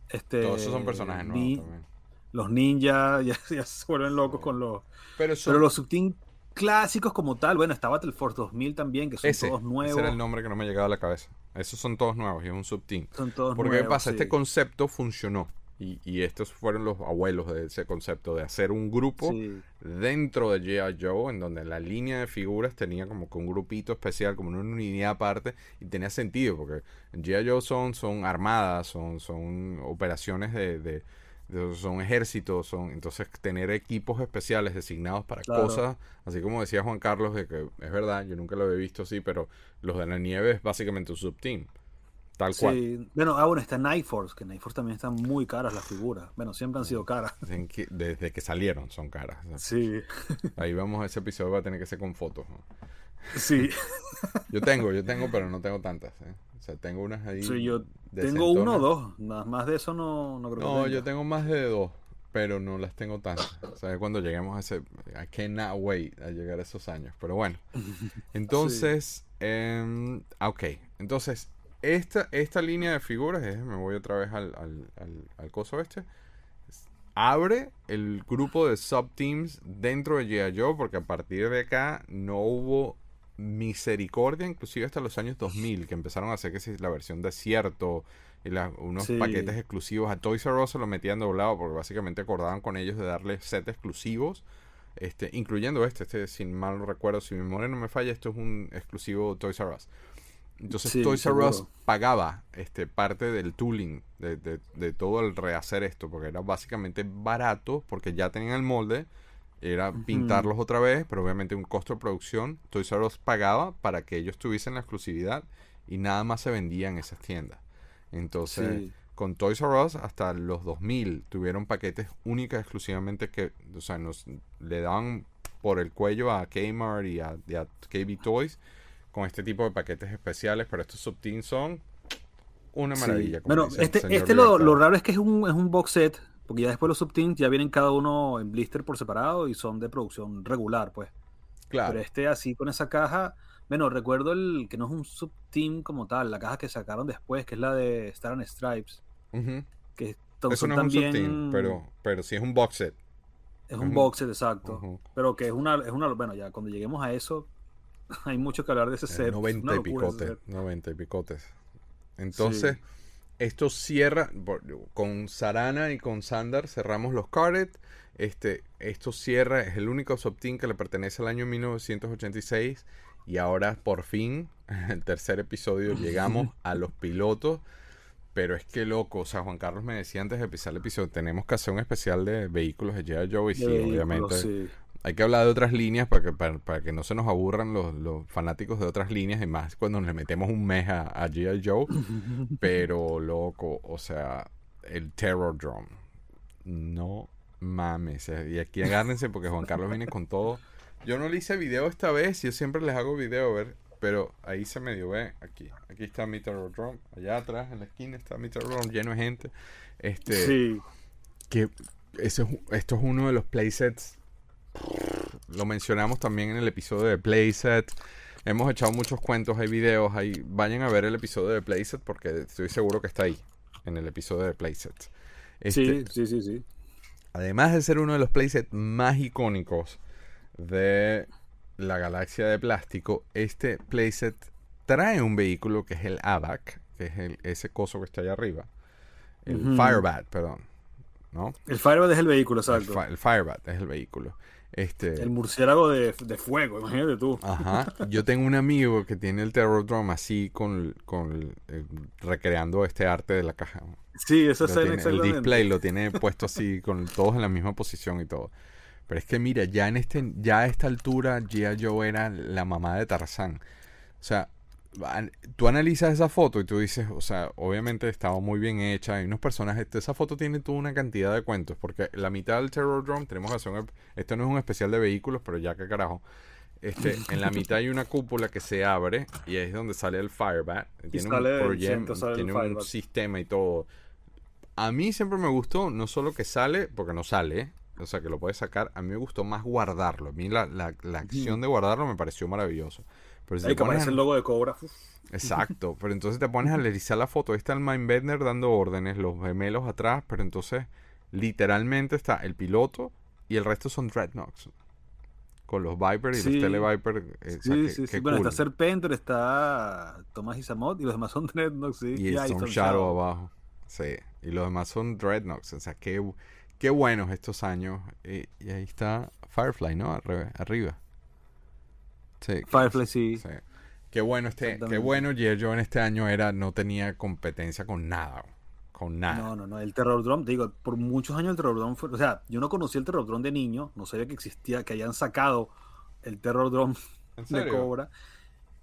este, Todos esos son personajes nuevos ni- también. los ninjas ya, ya se vuelven locos Sí. con los... Pero, son, Pero los subteam clásicos como tal, bueno, está Battle Force 2000 también, que son ese, todos ese nuevos. era el nombre que no me llegaba a la cabeza. Esos son todos nuevos y es un subteam. Son todos Porque ¿qué nuevos, pasa? sí. Este concepto funcionó. Y, y estos fueron los abuelos de ese concepto de hacer un grupo Sí, dentro de G.I. Joe, en donde la línea de figuras tenía como que un grupito especial, como una unidad aparte, y tenía sentido, porque G.I. Joe son, son armadas, son, son operaciones de, de- de- son ejércitos, son entonces tener equipos especiales designados para Claro. cosas, así como decía Juan Carlos, de que es verdad, yo nunca lo había visto así, pero los de la nieve es básicamente un subteam, tal cual. sí. Bueno, ah, bueno, está Night Force, que Night Force también están muy caras las figuras. Bueno, siempre han sido caras. Desde que salieron son caras. Sí. Ahí vamos, ese episodio va a tener que ser con fotos. ¿no? Sí. Yo tengo, yo tengo, pero no tengo tantas. ¿eh? O sea, tengo unas ahí. Sí, yo tengo uno o dos. Nada más de eso no, no creo que No, yo tengo más de dos, pero no las tengo tantas. O sea, cuando lleguemos a ese... I cannot wait a llegar a esos años. Pero bueno. Entonces, em, ah, ok. Entonces, esta, esta línea de figuras, eh, me voy otra vez al, al, al, al coso este, abre el grupo de subteams dentro de G.I. Joe, porque a partir de acá no hubo misericordia, inclusive hasta los años 2000, que empezaron a hacer que si la versión desierto y la- unos Sí. paquetes exclusivos. A Toys R Us se lo metían doblado porque básicamente acordaban con ellos de darle sets exclusivos, este, incluyendo este, este, sin mal recuerdo, si mi memoria no me falla, esto es un exclusivo Toys R Us. Entonces Sí, Toys R Us pagaba este, parte del tooling, de, de- de todo el rehacer esto, porque era básicamente barato, porque ya tenían el molde, era pintarlos otra vez, pero obviamente un costo de producción. Toys R Us pagaba para que ellos tuviesen la exclusividad y nada más se vendía en esas tiendas. Entonces, Sí. con Toys R Us hasta los 2000 tuvieron paquetes únicas exclusivamente que, o sea, nos le daban por el cuello a Kmart y a, y a KB Toys con este tipo de paquetes especiales, pero estos subteams son una maravilla. Bueno, dice este, este lo, lo raro es que es un, es un box set, porque ya después los subteams ya vienen cada uno en blister por separado y son de producción regular, pues. Claro. Pero este así con esa caja, bueno, recuerdo el que no es un subteam como tal, la caja que sacaron después, que es la de Star and Stripes, que Eso no es también un subteam, pero, pero sí es un box set. es un box set exacto, pero que es una es una bueno, ya cuando lleguemos a eso hay mucho que hablar de ese set. es 90 una y picotes. set. 90 y picotes. Entonces, esto cierra. Con Sarana y con Sandar cerramos los carded. Este, esto cierra, es el único subteam que le pertenece al año 1986. Y ahora, por fin, en el tercer episodio, llegamos a los pilotos. Pero es que loco, o sea, Juan Carlos me decía antes de empezar el episodio, tenemos que hacer un especial de vehículos de G.I. Joe. Y sí, obviamente. sí. Hay que hablar de otras líneas para que, para, para que no se nos aburran los, los fanáticos de otras líneas y más cuando le metemos un mes a, a G.I. Joe. Pero, loco, o sea, el Terror Drum. No mames. eh, Y aquí agárrense porque Juan Carlos viene con todo. Yo no le hice video esta vez, yo siempre les hago video, a ver. Pero ahí se medio ve, aquí. Aquí está mi Terror Drum. Allá atrás, en la esquina, está mi Terror Drum lleno de gente. Este, Sí. que ese es- esto es uno de los playsets. Lo mencionamos también en el episodio de playset. Hemos echado muchos cuentos, hay videos, ahí vayan a ver el episodio de playset porque estoy seguro que está ahí en el episodio de playset. Este, Sí, sí, sí, sí. Además de ser uno de los playsets más icónicos de la galaxia de plástico, este playset trae un vehículo que es el AVAC, que es el, ese coso que está allá arriba. El Ujú. Firebat, perdón. ¿No? El Firebird es el vehículo, El, exacto. fi- el Firebat es el vehículo. Este, El murciélago de, de fuego, imagínate tú. Ajá. Yo tengo un amigo que tiene el Terror Drum así con, con eh, recreando este arte de la caja. Sí, eso es el display lo tiene puesto así con todos en la misma posición y todo. Pero es que mira, ya en este, ya a esta altura G.I. Joe era la mamá de Tarzán. O sea, tú analizas esa foto y tú dices, o sea, obviamente estaba muy bien hecha, hay unos personajes, esa foto tiene toda una cantidad de cuentos, porque la mitad del Terror Drum tenemos que hacer esto no es un especial de vehículos, pero ya que carajo. Este, en la mitad hay una cúpula que se abre y ahí es donde sale el Firebat. Tiene sale un proyecto, centro, sale el tiene un Firebat. sistema y todo. A mí siempre me gustó, no solo que sale, porque no sale, o sea que lo puedes sacar, a mí me gustó más guardarlo. A mí la, la, la acción de guardarlo me pareció maravilloso. Pero si Ahí te pones a- el logo de Cobra. Uf. Exacto, pero entonces te pones a analizar la foto. Ahí está el Mindbender dando órdenes, los gemelos atrás, pero entonces literalmente está el piloto y el resto son Dreadnoughts. Con los Viper y Sí. los Televiper. eh, o sea, Sí, que- sí, que sí. Bueno, cool. está Serpenter, está Tomás Isamot y los demás son Dreadnoughts, sí. Y Storm está Shadow abajo. Sí, y los demás son Dreadnoughts. O sea, qué, qué buenos estos años. Y, y ahí está Firefly, ¿no? Arriba. Sí, Firefly, sí. sí. Qué bueno este, qué bueno. Joe en este año era, no tenía competencia con nada. Con nada. No, no, no. El Terror Drum, te digo, por muchos años el Terror Drum fue. O sea, yo no conocí el Terror Drum de niño, no sabía que existía, que hayan sacado el Terror Drum ¿En de? Cobra.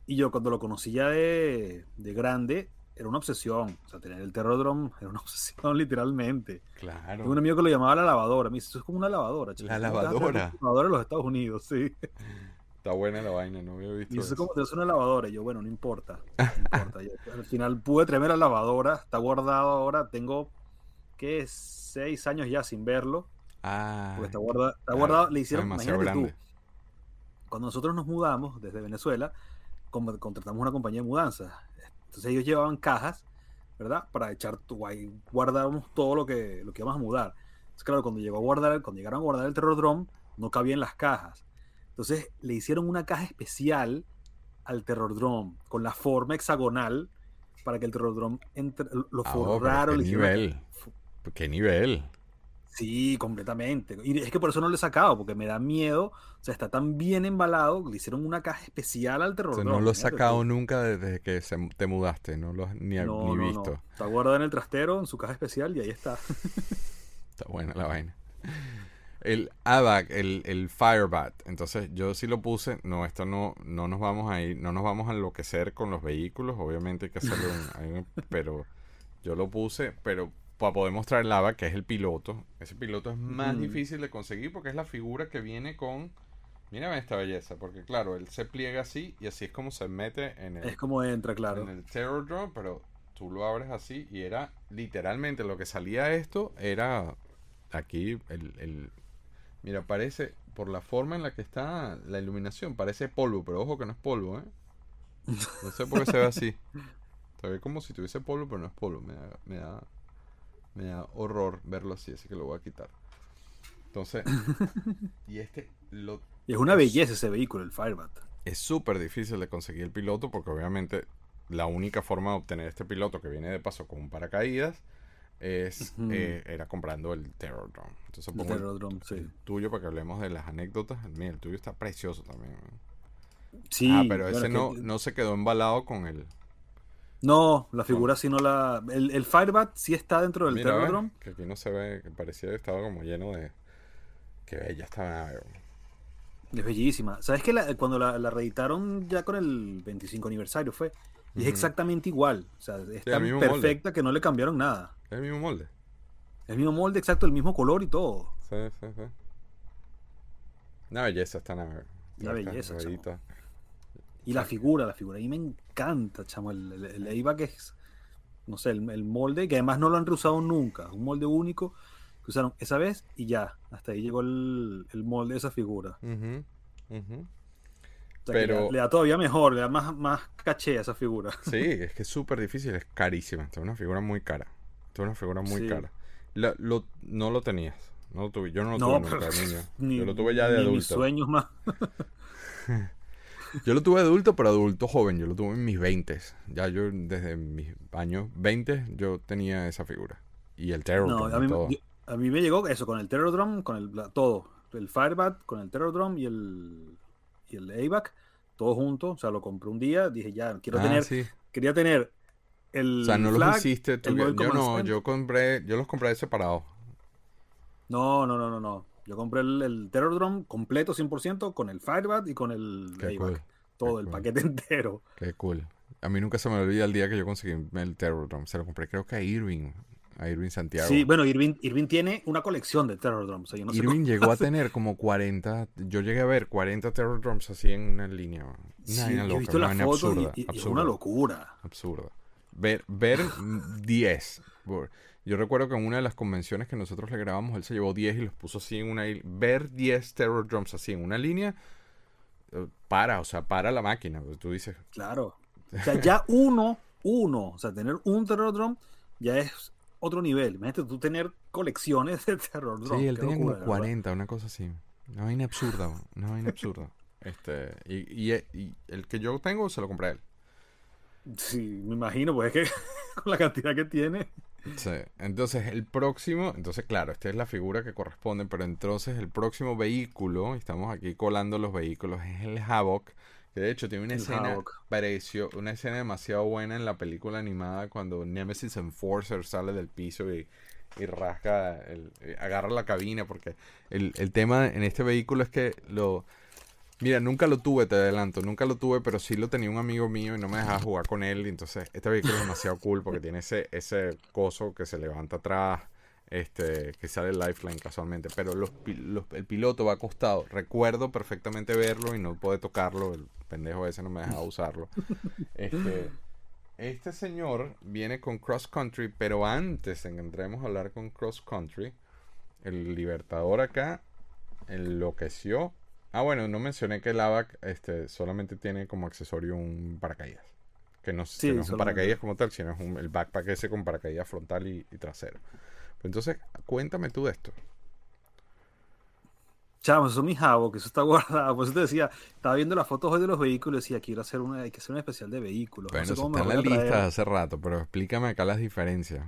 Y yo cuando lo conocí ya de, de grande, era una obsesión. O sea, tener el Terror Drum era una obsesión, literalmente. Claro. Tengo un amigo que lo llamaba la lavadora. Me dice, eso es como una lavadora. chico. La ¿Cómo te vas a traer lavadora. una lavadora en los Estados Unidos, sí. Está buena la vaina, no había visto Y eso eso. es como te una lavadora. Y yo, bueno, no importa. no importa. Yo, al final pude traerme la lavadora. Está guardado ahora. Tengo, ¿qué? Seis años ya sin verlo. Ah, Porque está guardado. Está guardado. Le hicieron, imagínate grande. tú, cuando nosotros nos mudamos desde Venezuela, como- contratamos una compañía de mudanzas. Entonces ellos llevaban cajas, ¿verdad? Para echar, tu- ahí guardábamos todo lo que, lo que íbamos a mudar. Entonces, claro, cuando llegó a guardar, cuando llegaron a guardar el Terror Drum, no cabía en las cajas. Entonces le hicieron una caja especial al Terror Drum, con la forma hexagonal, para que el Terror Drum entre, lo Ah, oh, forraron. ¿Qué le hicieron una- nivel? ¿Qué nivel? Sí, completamente. Y es que por eso no lo he sacado, porque me da miedo. O sea, está tan bien embalado, le hicieron una caja especial al O Terror sea, Drum. no lo imagínate sacado nunca desde que se- te mudaste, no lo has ni, No, ni no, no. visto. Está guardado en el trastero, en su caja especial, y ahí está. Está buena la vaina. El ABAC, el, el Firebat. Entonces, yo sí lo puse. No, esto no, no nos vamos a ir, no nos vamos a enloquecer con los vehículos. Obviamente hay que hacerlo un- pero yo lo puse, pero para poder mostrar el ABAC, que es el piloto. Ese piloto es más difícil de conseguir porque es la figura que viene con. Mira esta belleza, porque claro, él se pliega así y así es como se mete en el, Es como entra, claro. en el Terror Drone, pero tú lo abres así y era literalmente lo que salía esto era aquí el, el- mira parece por la forma en la que está la iluminación parece polvo pero ojo que no es polvo ¿eh? no sé por qué se ve así se ve como si tuviese polvo pero no es polvo me da, me da me da horror verlo así así que lo voy a quitar entonces y este lo Y es una belleza ese vehículo, el Firebat. es súper difícil de conseguir el piloto porque obviamente la única forma de obtener este piloto que viene de paso con un paracaídas es eh, era comprando el Terror Drone. Entonces El pongo el, Terror Drum, sí. el tuyo para que hablemos de las anécdotas. Mira, el tuyo está precioso también. ¿no? Sí, ah, pero ese que- no, no se quedó embalado con el... No, la figura sí no la. El, el Firebat sí está dentro del Mira, Terror ¿ves? Drum. que aquí no se ve, que parecía que estaba como lleno de... Qué bella esta nave. Es bellísima. ¿Sabes que la- cuando la, la reeditaron ya con el 25 aniversario fue? Y es exactamente igual. O sea, es tan molde. perfecta que no le cambiaron nada. Es el mismo molde. El mismo molde, exacto, el mismo color y todo. Sí, sí, sí. Una belleza esta nave. Una belleza, chamo. Y la figura, la figura. A mí me encanta, chamo. El, el, el Eibar es, no sé, el, el molde, que además no lo han reusado nunca. Un molde único que usaron esa vez y ya. Hasta ahí llegó el, el molde de esa figura. Ujú, ujú. O sea, que Pero- le, da- le da todavía mejor, le da más, más caché a esa figura. Sí, es que es súper difícil, es carísima. Esta es una figura muy cara. Esta es una figura muy Sí. cara. La- lo- no lo tenías. No lo tuve. Yo no lo No, tuve nunca, niño. Ni, Yo lo tuve ya de ni mis adulto. sueños más. Yo lo tuve adulto, pero adulto joven. Yo lo tuve en mis 20. Ya yo, desde mis años 20, yo tenía esa figura. Y el Terror No, a mí, todo. yo- a mí me llegó eso, con el Terror Drum, con el, todo. El Firebat, con el Terror Drum y el, y el AVAC, todo junto. O sea, lo compré un día, dije ya, quiero Ah, tener, sí. quería tener el O sea, no los flag, hiciste tú. Yo no, Center. yo compré, yo los compré separados. No, no, no, no, no. Yo compré el, el Terror Drum completo 100% con el Firebat y con el Qué AVAC. cool. Todo, qué el cool. paquete entero. Qué cool. A mí nunca se me olvida el día que yo conseguí el Terror Dome. Se lo compré creo que a Irving. A Irving Santiago. Sí, bueno, Irving, Irving tiene una colección de Terror Drums. O sea, no Irving llegó a tener como 40, yo llegué a ver 40 Terror Drums así en una línea. Una Sí, yo he loca, visto una y- absurda, y, es una locura. absurda. Ver, ver 10. por- Yo recuerdo que en una de las convenciones que nosotros le grabamos, él se llevó 10 y los puso así en una... Ver 10 Terror Drums así en una línea, eh, para, o sea, para la máquina. pues, Tú dices, Claro. O sea, ya uno, uno, o sea, tener un Terror Drum ya es otro nivel. Imagínate tú tener colecciones de Terror Drum. Sí, él tenía locura, como de verdad. 40, una cosa así. Una vaina absurda, una vaina absurda. Este, y, y- y el que yo tengo se lo compré a él. Sí, me imagino, pues es que con la cantidad que tiene. Sí. Entonces, el próximo, entonces, claro, esta es la figura que corresponde, pero entonces el próximo vehículo, estamos aquí colando los vehículos, es el Havoc, que de hecho tiene una El escena, pareció, una escena demasiado buena en la película animada cuando Nemesis Enforcer sale del piso y, y rasca, el, eh, agarra la cabina, porque el, el tema en este vehículo es que lo... Mira, nunca lo tuve, te adelanto, nunca lo tuve, pero sí lo tenía un amigo mío y no me dejaba jugar con él. y Entonces, este vehículo es demasiado cool porque tiene ese, ese coso que se levanta atrás. Este, que sale Lifeline casualmente, pero los, los- el piloto va acostado. Recuerdo perfectamente verlo y no puede tocarlo, el pendejo ese no me deja usarlo. Este, este señor viene con Cross Country, pero antes de que entremos a hablar con Cross Country, el Libertador acá enloqueció. Ah, bueno, no mencioné que el AVAC este, solamente tiene como accesorio un paracaídas. Que no, Sí, que no es un paracaídas como tal, sino es un- el backpack ese con paracaídas frontal y, y trasero. Entonces, cuéntame tú de esto. Chamo, eso es mi jabo, que eso está guardado. Por eso te decía, estaba viendo las fotos hoy de los vehículos y decía, quiero hacer una, hay que hacer un especial de vehículos. No Bueno, sé eso cómo está me en la lista hace rato, pero explícame acá las diferencias.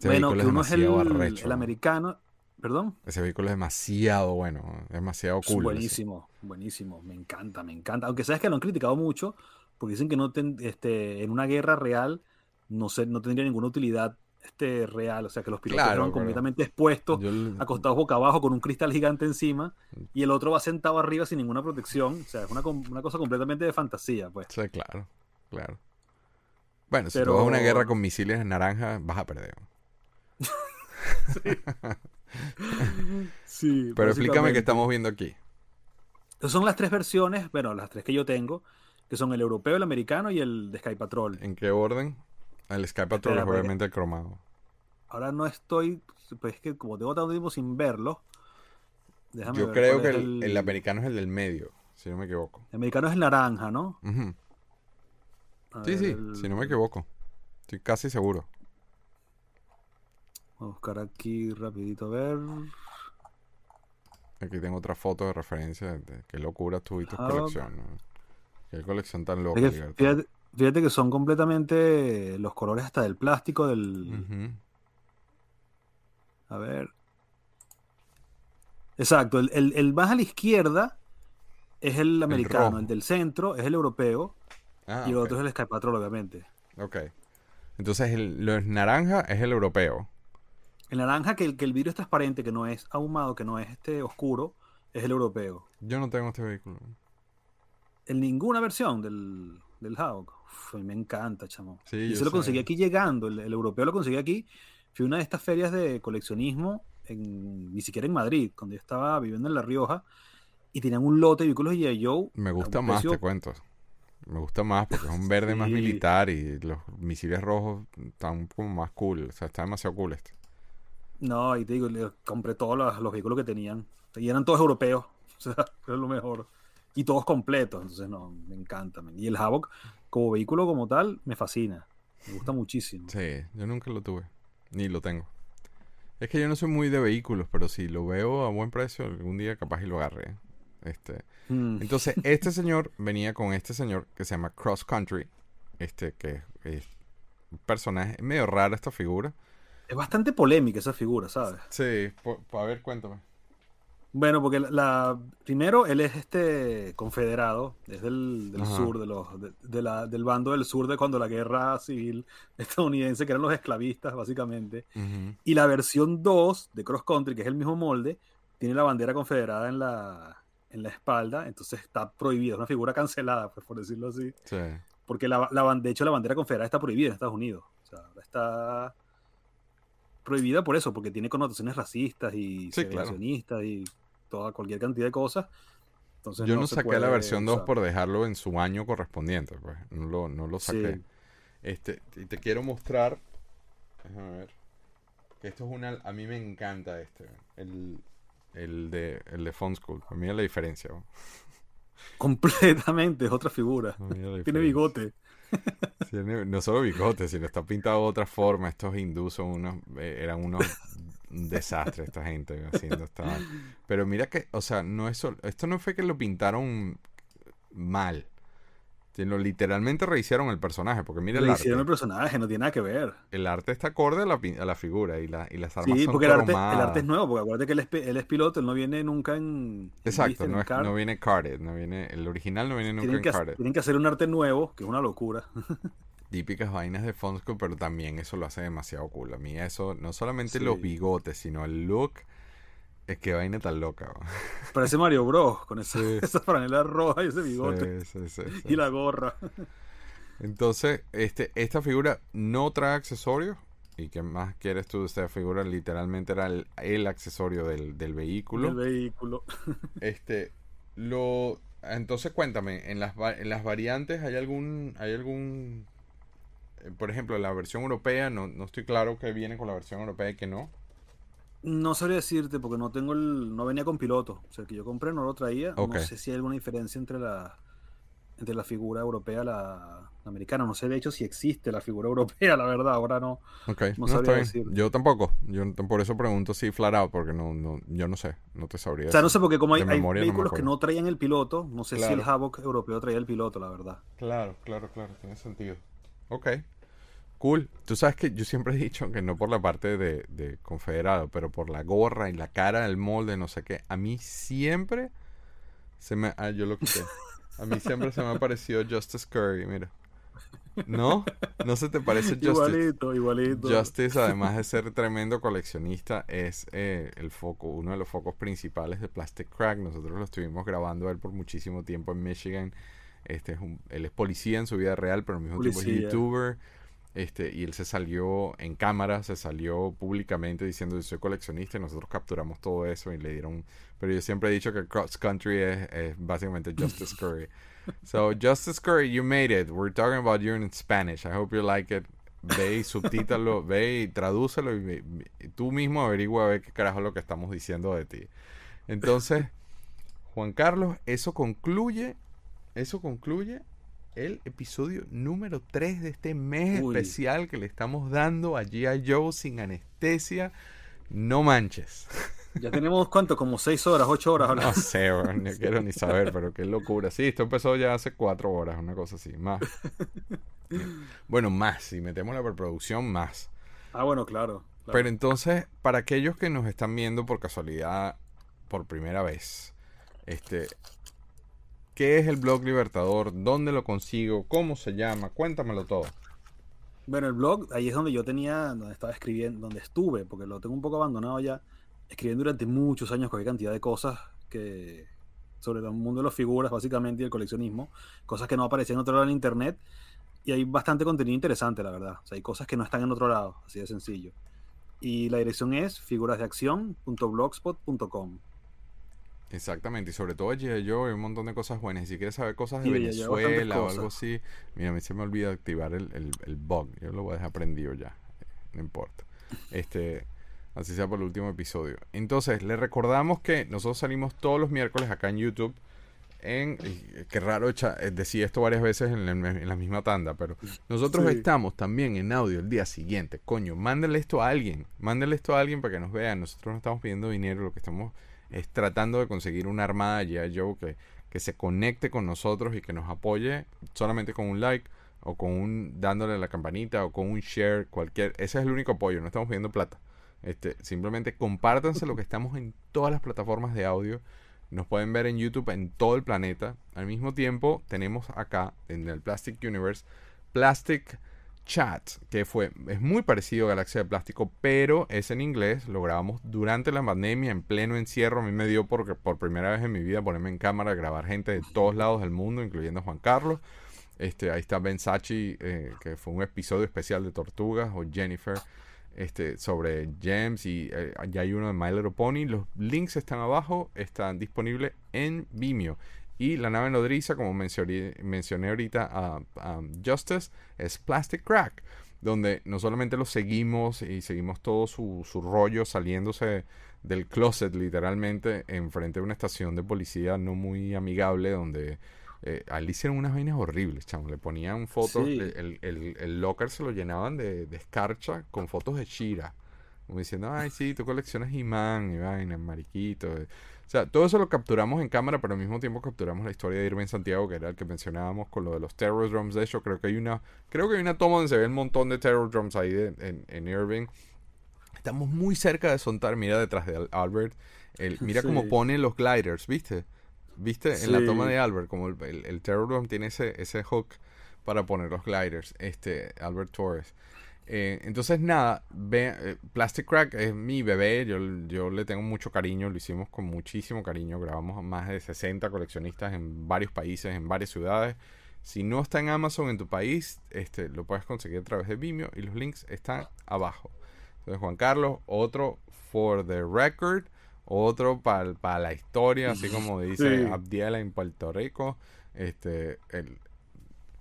Ese Bueno, que uno es el, demasiado arrecho, el ¿no? americano. ¿Perdón? Ese vehículo es demasiado bueno, demasiado cool. buenísimo, buenísimo. Me encanta, me encanta. Aunque sabes que lo han criticado mucho, porque dicen que no ten- este, en una guerra real no, sé, no tendría ninguna utilidad este, real. O sea, que los pilotos Claro, pero completamente expuestos, Yo acostados boca abajo con un cristal gigante encima, y el otro va sentado arriba sin ninguna protección. O sea, es una, una cosa completamente de fantasía, pues. Sí, claro, claro. Bueno, si tú vas a una guerra con misiles naranja, vas a perder. Sí, Pero explícame qué estamos viendo aquí. Esas son las tres versiones, bueno, las tres que yo tengo, que son el europeo, el americano y el de Sky Patrol. ¿En qué orden? El Sky Patrol obviamente el cromado. Ahora no estoy, pues es que como tengo tanto tiempo sin verlo, déjame Yo ver creo que el, el americano es el del medio, si no me equivoco. el americano es el naranja, ¿no? Sí, ver, sí, el- si no me equivoco. Estoy casi seguro. Voy a buscar aquí rapidito a ver. Aquí tengo otra foto de referencia de, qué locura tu y tu Ah. colección. ¿no? Qué colección tan loca, Es que Libertad. fíjate, fíjate que son completamente los colores hasta del plástico del... A ver. Exacto, el, el- el más a la izquierda es el americano, el, del centro es el europeo Ah, y el ok. otro es el Sky Patrol, obviamente. Ok. Entonces, el, lo naranja es el europeo. El naranja, que el, que el vidrio es transparente, que no es ahumado, que no es este oscuro, es el europeo. Yo no tengo este vehículo. En ninguna versión del, del. Uf, mí me encanta, chamo. Sí, y yo se lo conseguí aquí llegando. El, el europeo lo conseguí aquí. Fui a una de estas ferias de coleccionismo, en, ni siquiera en Madrid, cuando yo estaba viviendo en La Rioja, y tenían un lote de vehículos de Joe. Me gusta más, precio- te cuento. Me gusta más porque es un verde más militar y los misiles rojos están como más cool. O sea, está demasiado cool este. No, y te digo, le compré todos los, los vehículos que tenían. Y eran todos europeos. O sea, era lo mejor. Y todos completos. Entonces, no, me encanta. man. Y el Havoc, como vehículo como tal, me fascina. Me gusta muchísimo. Sí, yo nunca lo tuve. Ni lo tengo. Es que yo no soy muy de vehículos, pero si lo veo a buen precio, algún día capaz y lo agarré. Este, Mm. Entonces, este señor venía con este señor que se llama Cross Country. Este que es un personaje es medio rara esta figura. Es bastante polémica esa figura, ¿sabes? Sí, a ver, cuéntame. Bueno, porque la, la- primero él es este confederado, es del, del sur, de los, de, de la- del bando del sur de cuando la guerra civil estadounidense, que eran los esclavistas, básicamente. Y la versión 2 de Cross Country, que es el mismo molde, tiene la bandera confederada en la, en la espalda, entonces está prohibida, es una figura cancelada, pues, por decirlo así. Sí. Porque la, la de hecho la bandera confederada está prohibida en Estados Unidos. O sea, está prohibida por eso, porque tiene connotaciones racistas y Sí, claro. segregacionistas y toda cualquier cantidad de cosas. Entonces, Yo no, se saqué la versión 2 usar. por dejarlo en su año correspondiente, pues. No lo, no lo saqué. Sí. Este, y te quiero mostrar. Déjame ver. Que esto es una. A mí me encanta este. El, el de el de Fun School. Mira la diferencia. ¿no? Completamente, es otra figura. Tiene bigote. No solo bigote, sino está pintado de otra forma. Estos hindús son unos, eh, eran unos un desastre esta gente haciendo esta. Pero mira que, o sea, no es solo- esto no fue que lo pintaron mal. Sino literalmente rehicieron el personaje, porque mira el arte. el personaje, no tiene nada que ver. El arte está acorde a la, a la figura y, la, y las armas Sí, son porque el arte, el arte es nuevo, porque acuérdate que él es, él es piloto, él no viene nunca en... Exacto, en no, es- no viene carded, no viene, el original no viene nunca tienen, en carded. tienen que hacer un arte nuevo, que es una locura. Típicas vainas de Fonsco, pero también eso lo hace demasiado cool. A mí eso, no solamente Sí. los bigotes, sino el look, es que vaina tan loca. ¿no? Parece Mario Bros. con esa, Sí. esa franela roja y ese bigote. Sí, sí. Y la gorra. Entonces, este, esta figura no trae accesorios, ¿Y qué más quieres tú de esta figura? Literalmente era el, accesorio del, vehículo. El vehículo. este, lo... Entonces cuéntame, en las, en las variantes hay algún... Hay algún eh, por ejemplo, la versión europea, no, no estoy claro que viene con la versión europea y que no. No sabría decirte porque no tengo el, no venía con piloto. O sea, el que yo compré no lo traía. No sé si hay alguna diferencia entre la, entre la figura europea y la, americana. No sé de hecho si existe la figura europea, la verdad. Ahora no. no, sabría decir. Yo tampoco. Yo por eso pregunto si flat out, porque no, no, yo no sé. No te sabría. O sea, no sé porque como hay, vehículos que no traían el piloto, no sé si el Havoc europeo traía el piloto, la verdad. Claro, claro, claro. Tiene sentido. Ok. Cool. Tú sabes que yo siempre he dicho que no por la parte de, confederado, pero por la gorra y la cara del molde, no sé qué. A mí siempre se me... Ah, yo lo quité. A mí siempre se me ha parecido Justice Curry, mira. ¿No? ¿No se te parece Justice? Igualito, igualito. Justice, además de ser tremendo coleccionista, es eh, el foco, uno de los focos principales de Plastic Crack. Nosotros lo estuvimos grabando él por muchísimo tiempo en Michigan. Este es un, él es policía en su vida real, pero al mismo tiempo es youtuber. Este, y él se salió en cámara, se salió públicamente diciendo que soy coleccionista y nosotros capturamos todo eso y le dieron... Pero yo siempre he dicho que Cross Country es, básicamente Justice Curry. so, Justice Curry, you made it. We're talking about you in Spanish. I hope you like it. Ve y subtítalo, ve y tradúcelo y, tú mismo averigua a ver qué carajo es lo que estamos diciendo de ti. Entonces, Juan Carlos, eso concluye, eso concluye el episodio número 3 de este mes especial que le estamos dando a G.I. Joe sin anestesia. No manches. Ya tenemos cuánto, como 6 horas, 8 horas. No sé, no quiero ni saber, pero qué locura. Sí, esto empezó ya hace 4 horas, una cosa así, más. bueno, más, si metemos la preproducción, más. Ah, bueno, claro, claro. Pero entonces, para aquellos que nos están viendo por casualidad por primera vez, este, ¿Qué es el blog Libertador? ¿Dónde lo consigo? ¿Cómo se llama? Cuéntamelo todo. Bueno, el blog, ahí es donde yo tenía, donde estaba escribiendo, donde estuve, porque lo tengo un poco abandonado ya, escribiendo durante muchos años cualquier cantidad de cosas que sobre el mundo de las figuras, básicamente, y el coleccionismo, cosas que no aparecían en otro lado en internet, y hay bastante contenido interesante, la verdad. O sea, hay cosas que no están en otro lado, así de sencillo. Y la dirección es figurasdeacción.blogspot.com. Exactamente, y sobre todo allí yo hay un montón de cosas buenas. Y si quieres saber cosas de Venezuela o algo así, mira, a mí se me olvida activar el, el, el bug. Yo lo voy a dejar prendido ya, no importa. Este, así sea por el último episodio. Entonces, le recordamos que nosotros salimos todos los miércoles acá en YouTube. En, qué raro eh, decir esto varias veces en, la misma tanda, pero nosotros estamos también en audio el día siguiente. Coño, mándale esto a alguien, mándale esto a alguien para que nos vean. Nosotros no estamos pidiendo dinero, lo que estamos es tratando de conseguir una armada de Joe que, que se conecte con nosotros y que nos apoye solamente con un like o con un dándole la campanita o con un share, cualquier, ese es el único apoyo, no estamos pidiendo plata. Este, simplemente compártanse lo que estamos en todas las plataformas de audio. Nos pueden ver en YouTube en todo el planeta. Al mismo tiempo, tenemos acá en el Plastic Universe Plastic Chat, que fue, es muy parecido a Galaxia de Plástico, pero es en inglés. Lo grabamos durante la pandemia, en pleno encierro. A mí me dio porque por primera vez en mi vida ponerme en cámara, grabar gente de todos lados del mundo, incluyendo Juan Carlos. Este, ahí está Ben Sachi, eh, que fue un episodio especial de Tortugas, o Jennifer, este, sobre Gems, y eh, ya hay uno de My Little Pony. Los links están abajo, están disponibles en Vimeo. Y la nave nodriza, como mencioné, mencioné ahorita a, Justice, es Plastic Crack, donde no solamente lo seguimos y seguimos todo su, su rollo saliéndose del closet literalmente enfrente de una estación de policía no muy amigable donde eh, le hicieron unas vainas horribles, chamo. Le ponían fotos, el, el, el, locker se lo llenaban de, de escarcha con fotos de Shira. Como diciendo, ay, sí, tú coleccionas imán y vainas, mariquito. O sea, todo eso lo capturamos en cámara, pero al mismo tiempo capturamos la historia de Irving Santiago, que era el que mencionábamos con lo de los Terror Drums. De hecho, creo que hay una, creo que hay una toma donde se ve un montón de Terror Drums ahí en, Irving. Estamos muy cerca de soltar, mira detrás de Albert. El, mira cómo pone los gliders, ¿viste? ¿Viste? En la toma de Albert, como el, el, Terror Drum tiene ese, ese hook para poner los gliders, este, Albert Torres. Eh, entonces, nada, ve, eh, Plastic Crack es mi bebé, yo, yo, le tengo mucho cariño, lo hicimos con muchísimo cariño, grabamos a más de 60 coleccionistas en varios países, en varias ciudades, Si no está en Amazon en tu país, este, lo puedes conseguir a través de Vimeo y los links están abajo. Entonces, Juan Carlos, otro for the record, otro para la historia, así como dice Abdiela en Puerto Rico. Este, el,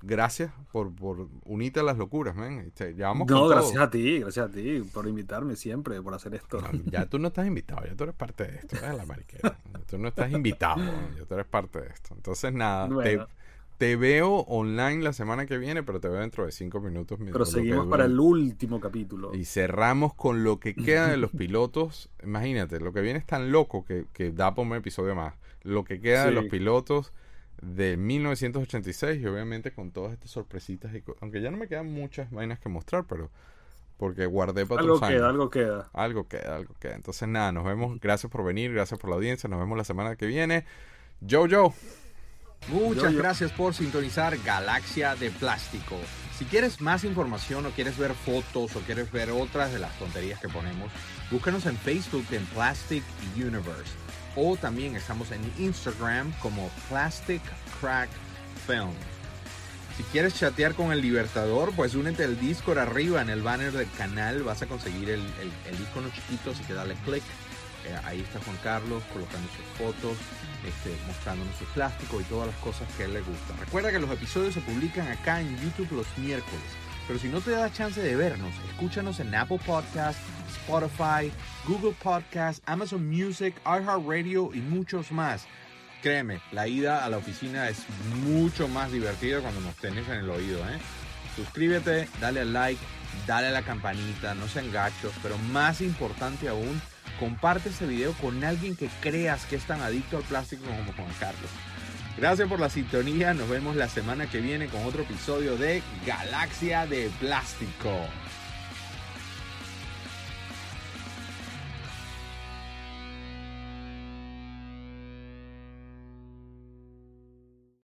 gracias por, por unirte a las locuras, man. Este, no, gracias a ti, gracias a ti por invitarme siempre, por hacer esto. ya tú no estás invitado, ya tú eres parte de esto, la mariquera. tú no estás invitado, ya tú eres parte de esto. Entonces, nada, te, veo online la semana que viene, pero te veo dentro de cinco minutos. Pero seguimos para el último capítulo. Y cerramos con lo que queda de los pilotos. Imagínate, lo que viene es tan loco que, que da por un episodio más. Lo que queda de los pilotos de 1986 y obviamente con todas estas sorpresitas y aunque ya no me quedan muchas vainas que mostrar pero porque guardé para algo queda, algo queda. Algo queda algo queda. Entonces nada nos vemos. Gracias por venir gracias por la audiencia. Nos vemos la semana que viene. Jojo muchas gracias por sintonizar Galaxia de Plástico. Si quieres más información o quieres ver fotos o quieres ver otras de las tonterías que ponemos búscanos en Facebook en Plastic Universe o también estamos en Instagram como Plastic Crack Film. Si quieres chatear con el Libertador, pues únete al Discord arriba en el banner del canal. Vas a conseguir el, el, icono chiquito, así que dale click. Eh, ahí está Juan Carlos colocando sus fotos, este, mostrándonos su plástico y todas las cosas que él le gustan. Recuerda que los episodios se publican acá en YouTube los miércoles. Pero si no te da chance de vernos, escúchanos en Apple Podcasts, Spotify, Google Podcasts, Amazon Music, iHeartRadio y muchos más. Créeme, la ida a la oficina es mucho más divertida cuando nos tenés en el oído. ¿eh? Suscríbete, dale al like, dale a la campanita, no sean gachos, pero más importante aún, comparte este video con alguien que creas que es tan adicto al plástico como Juan Carlos. Gracias por la sintonía. Nos vemos la semana que viene con otro episodio de Galaxia de Plástico.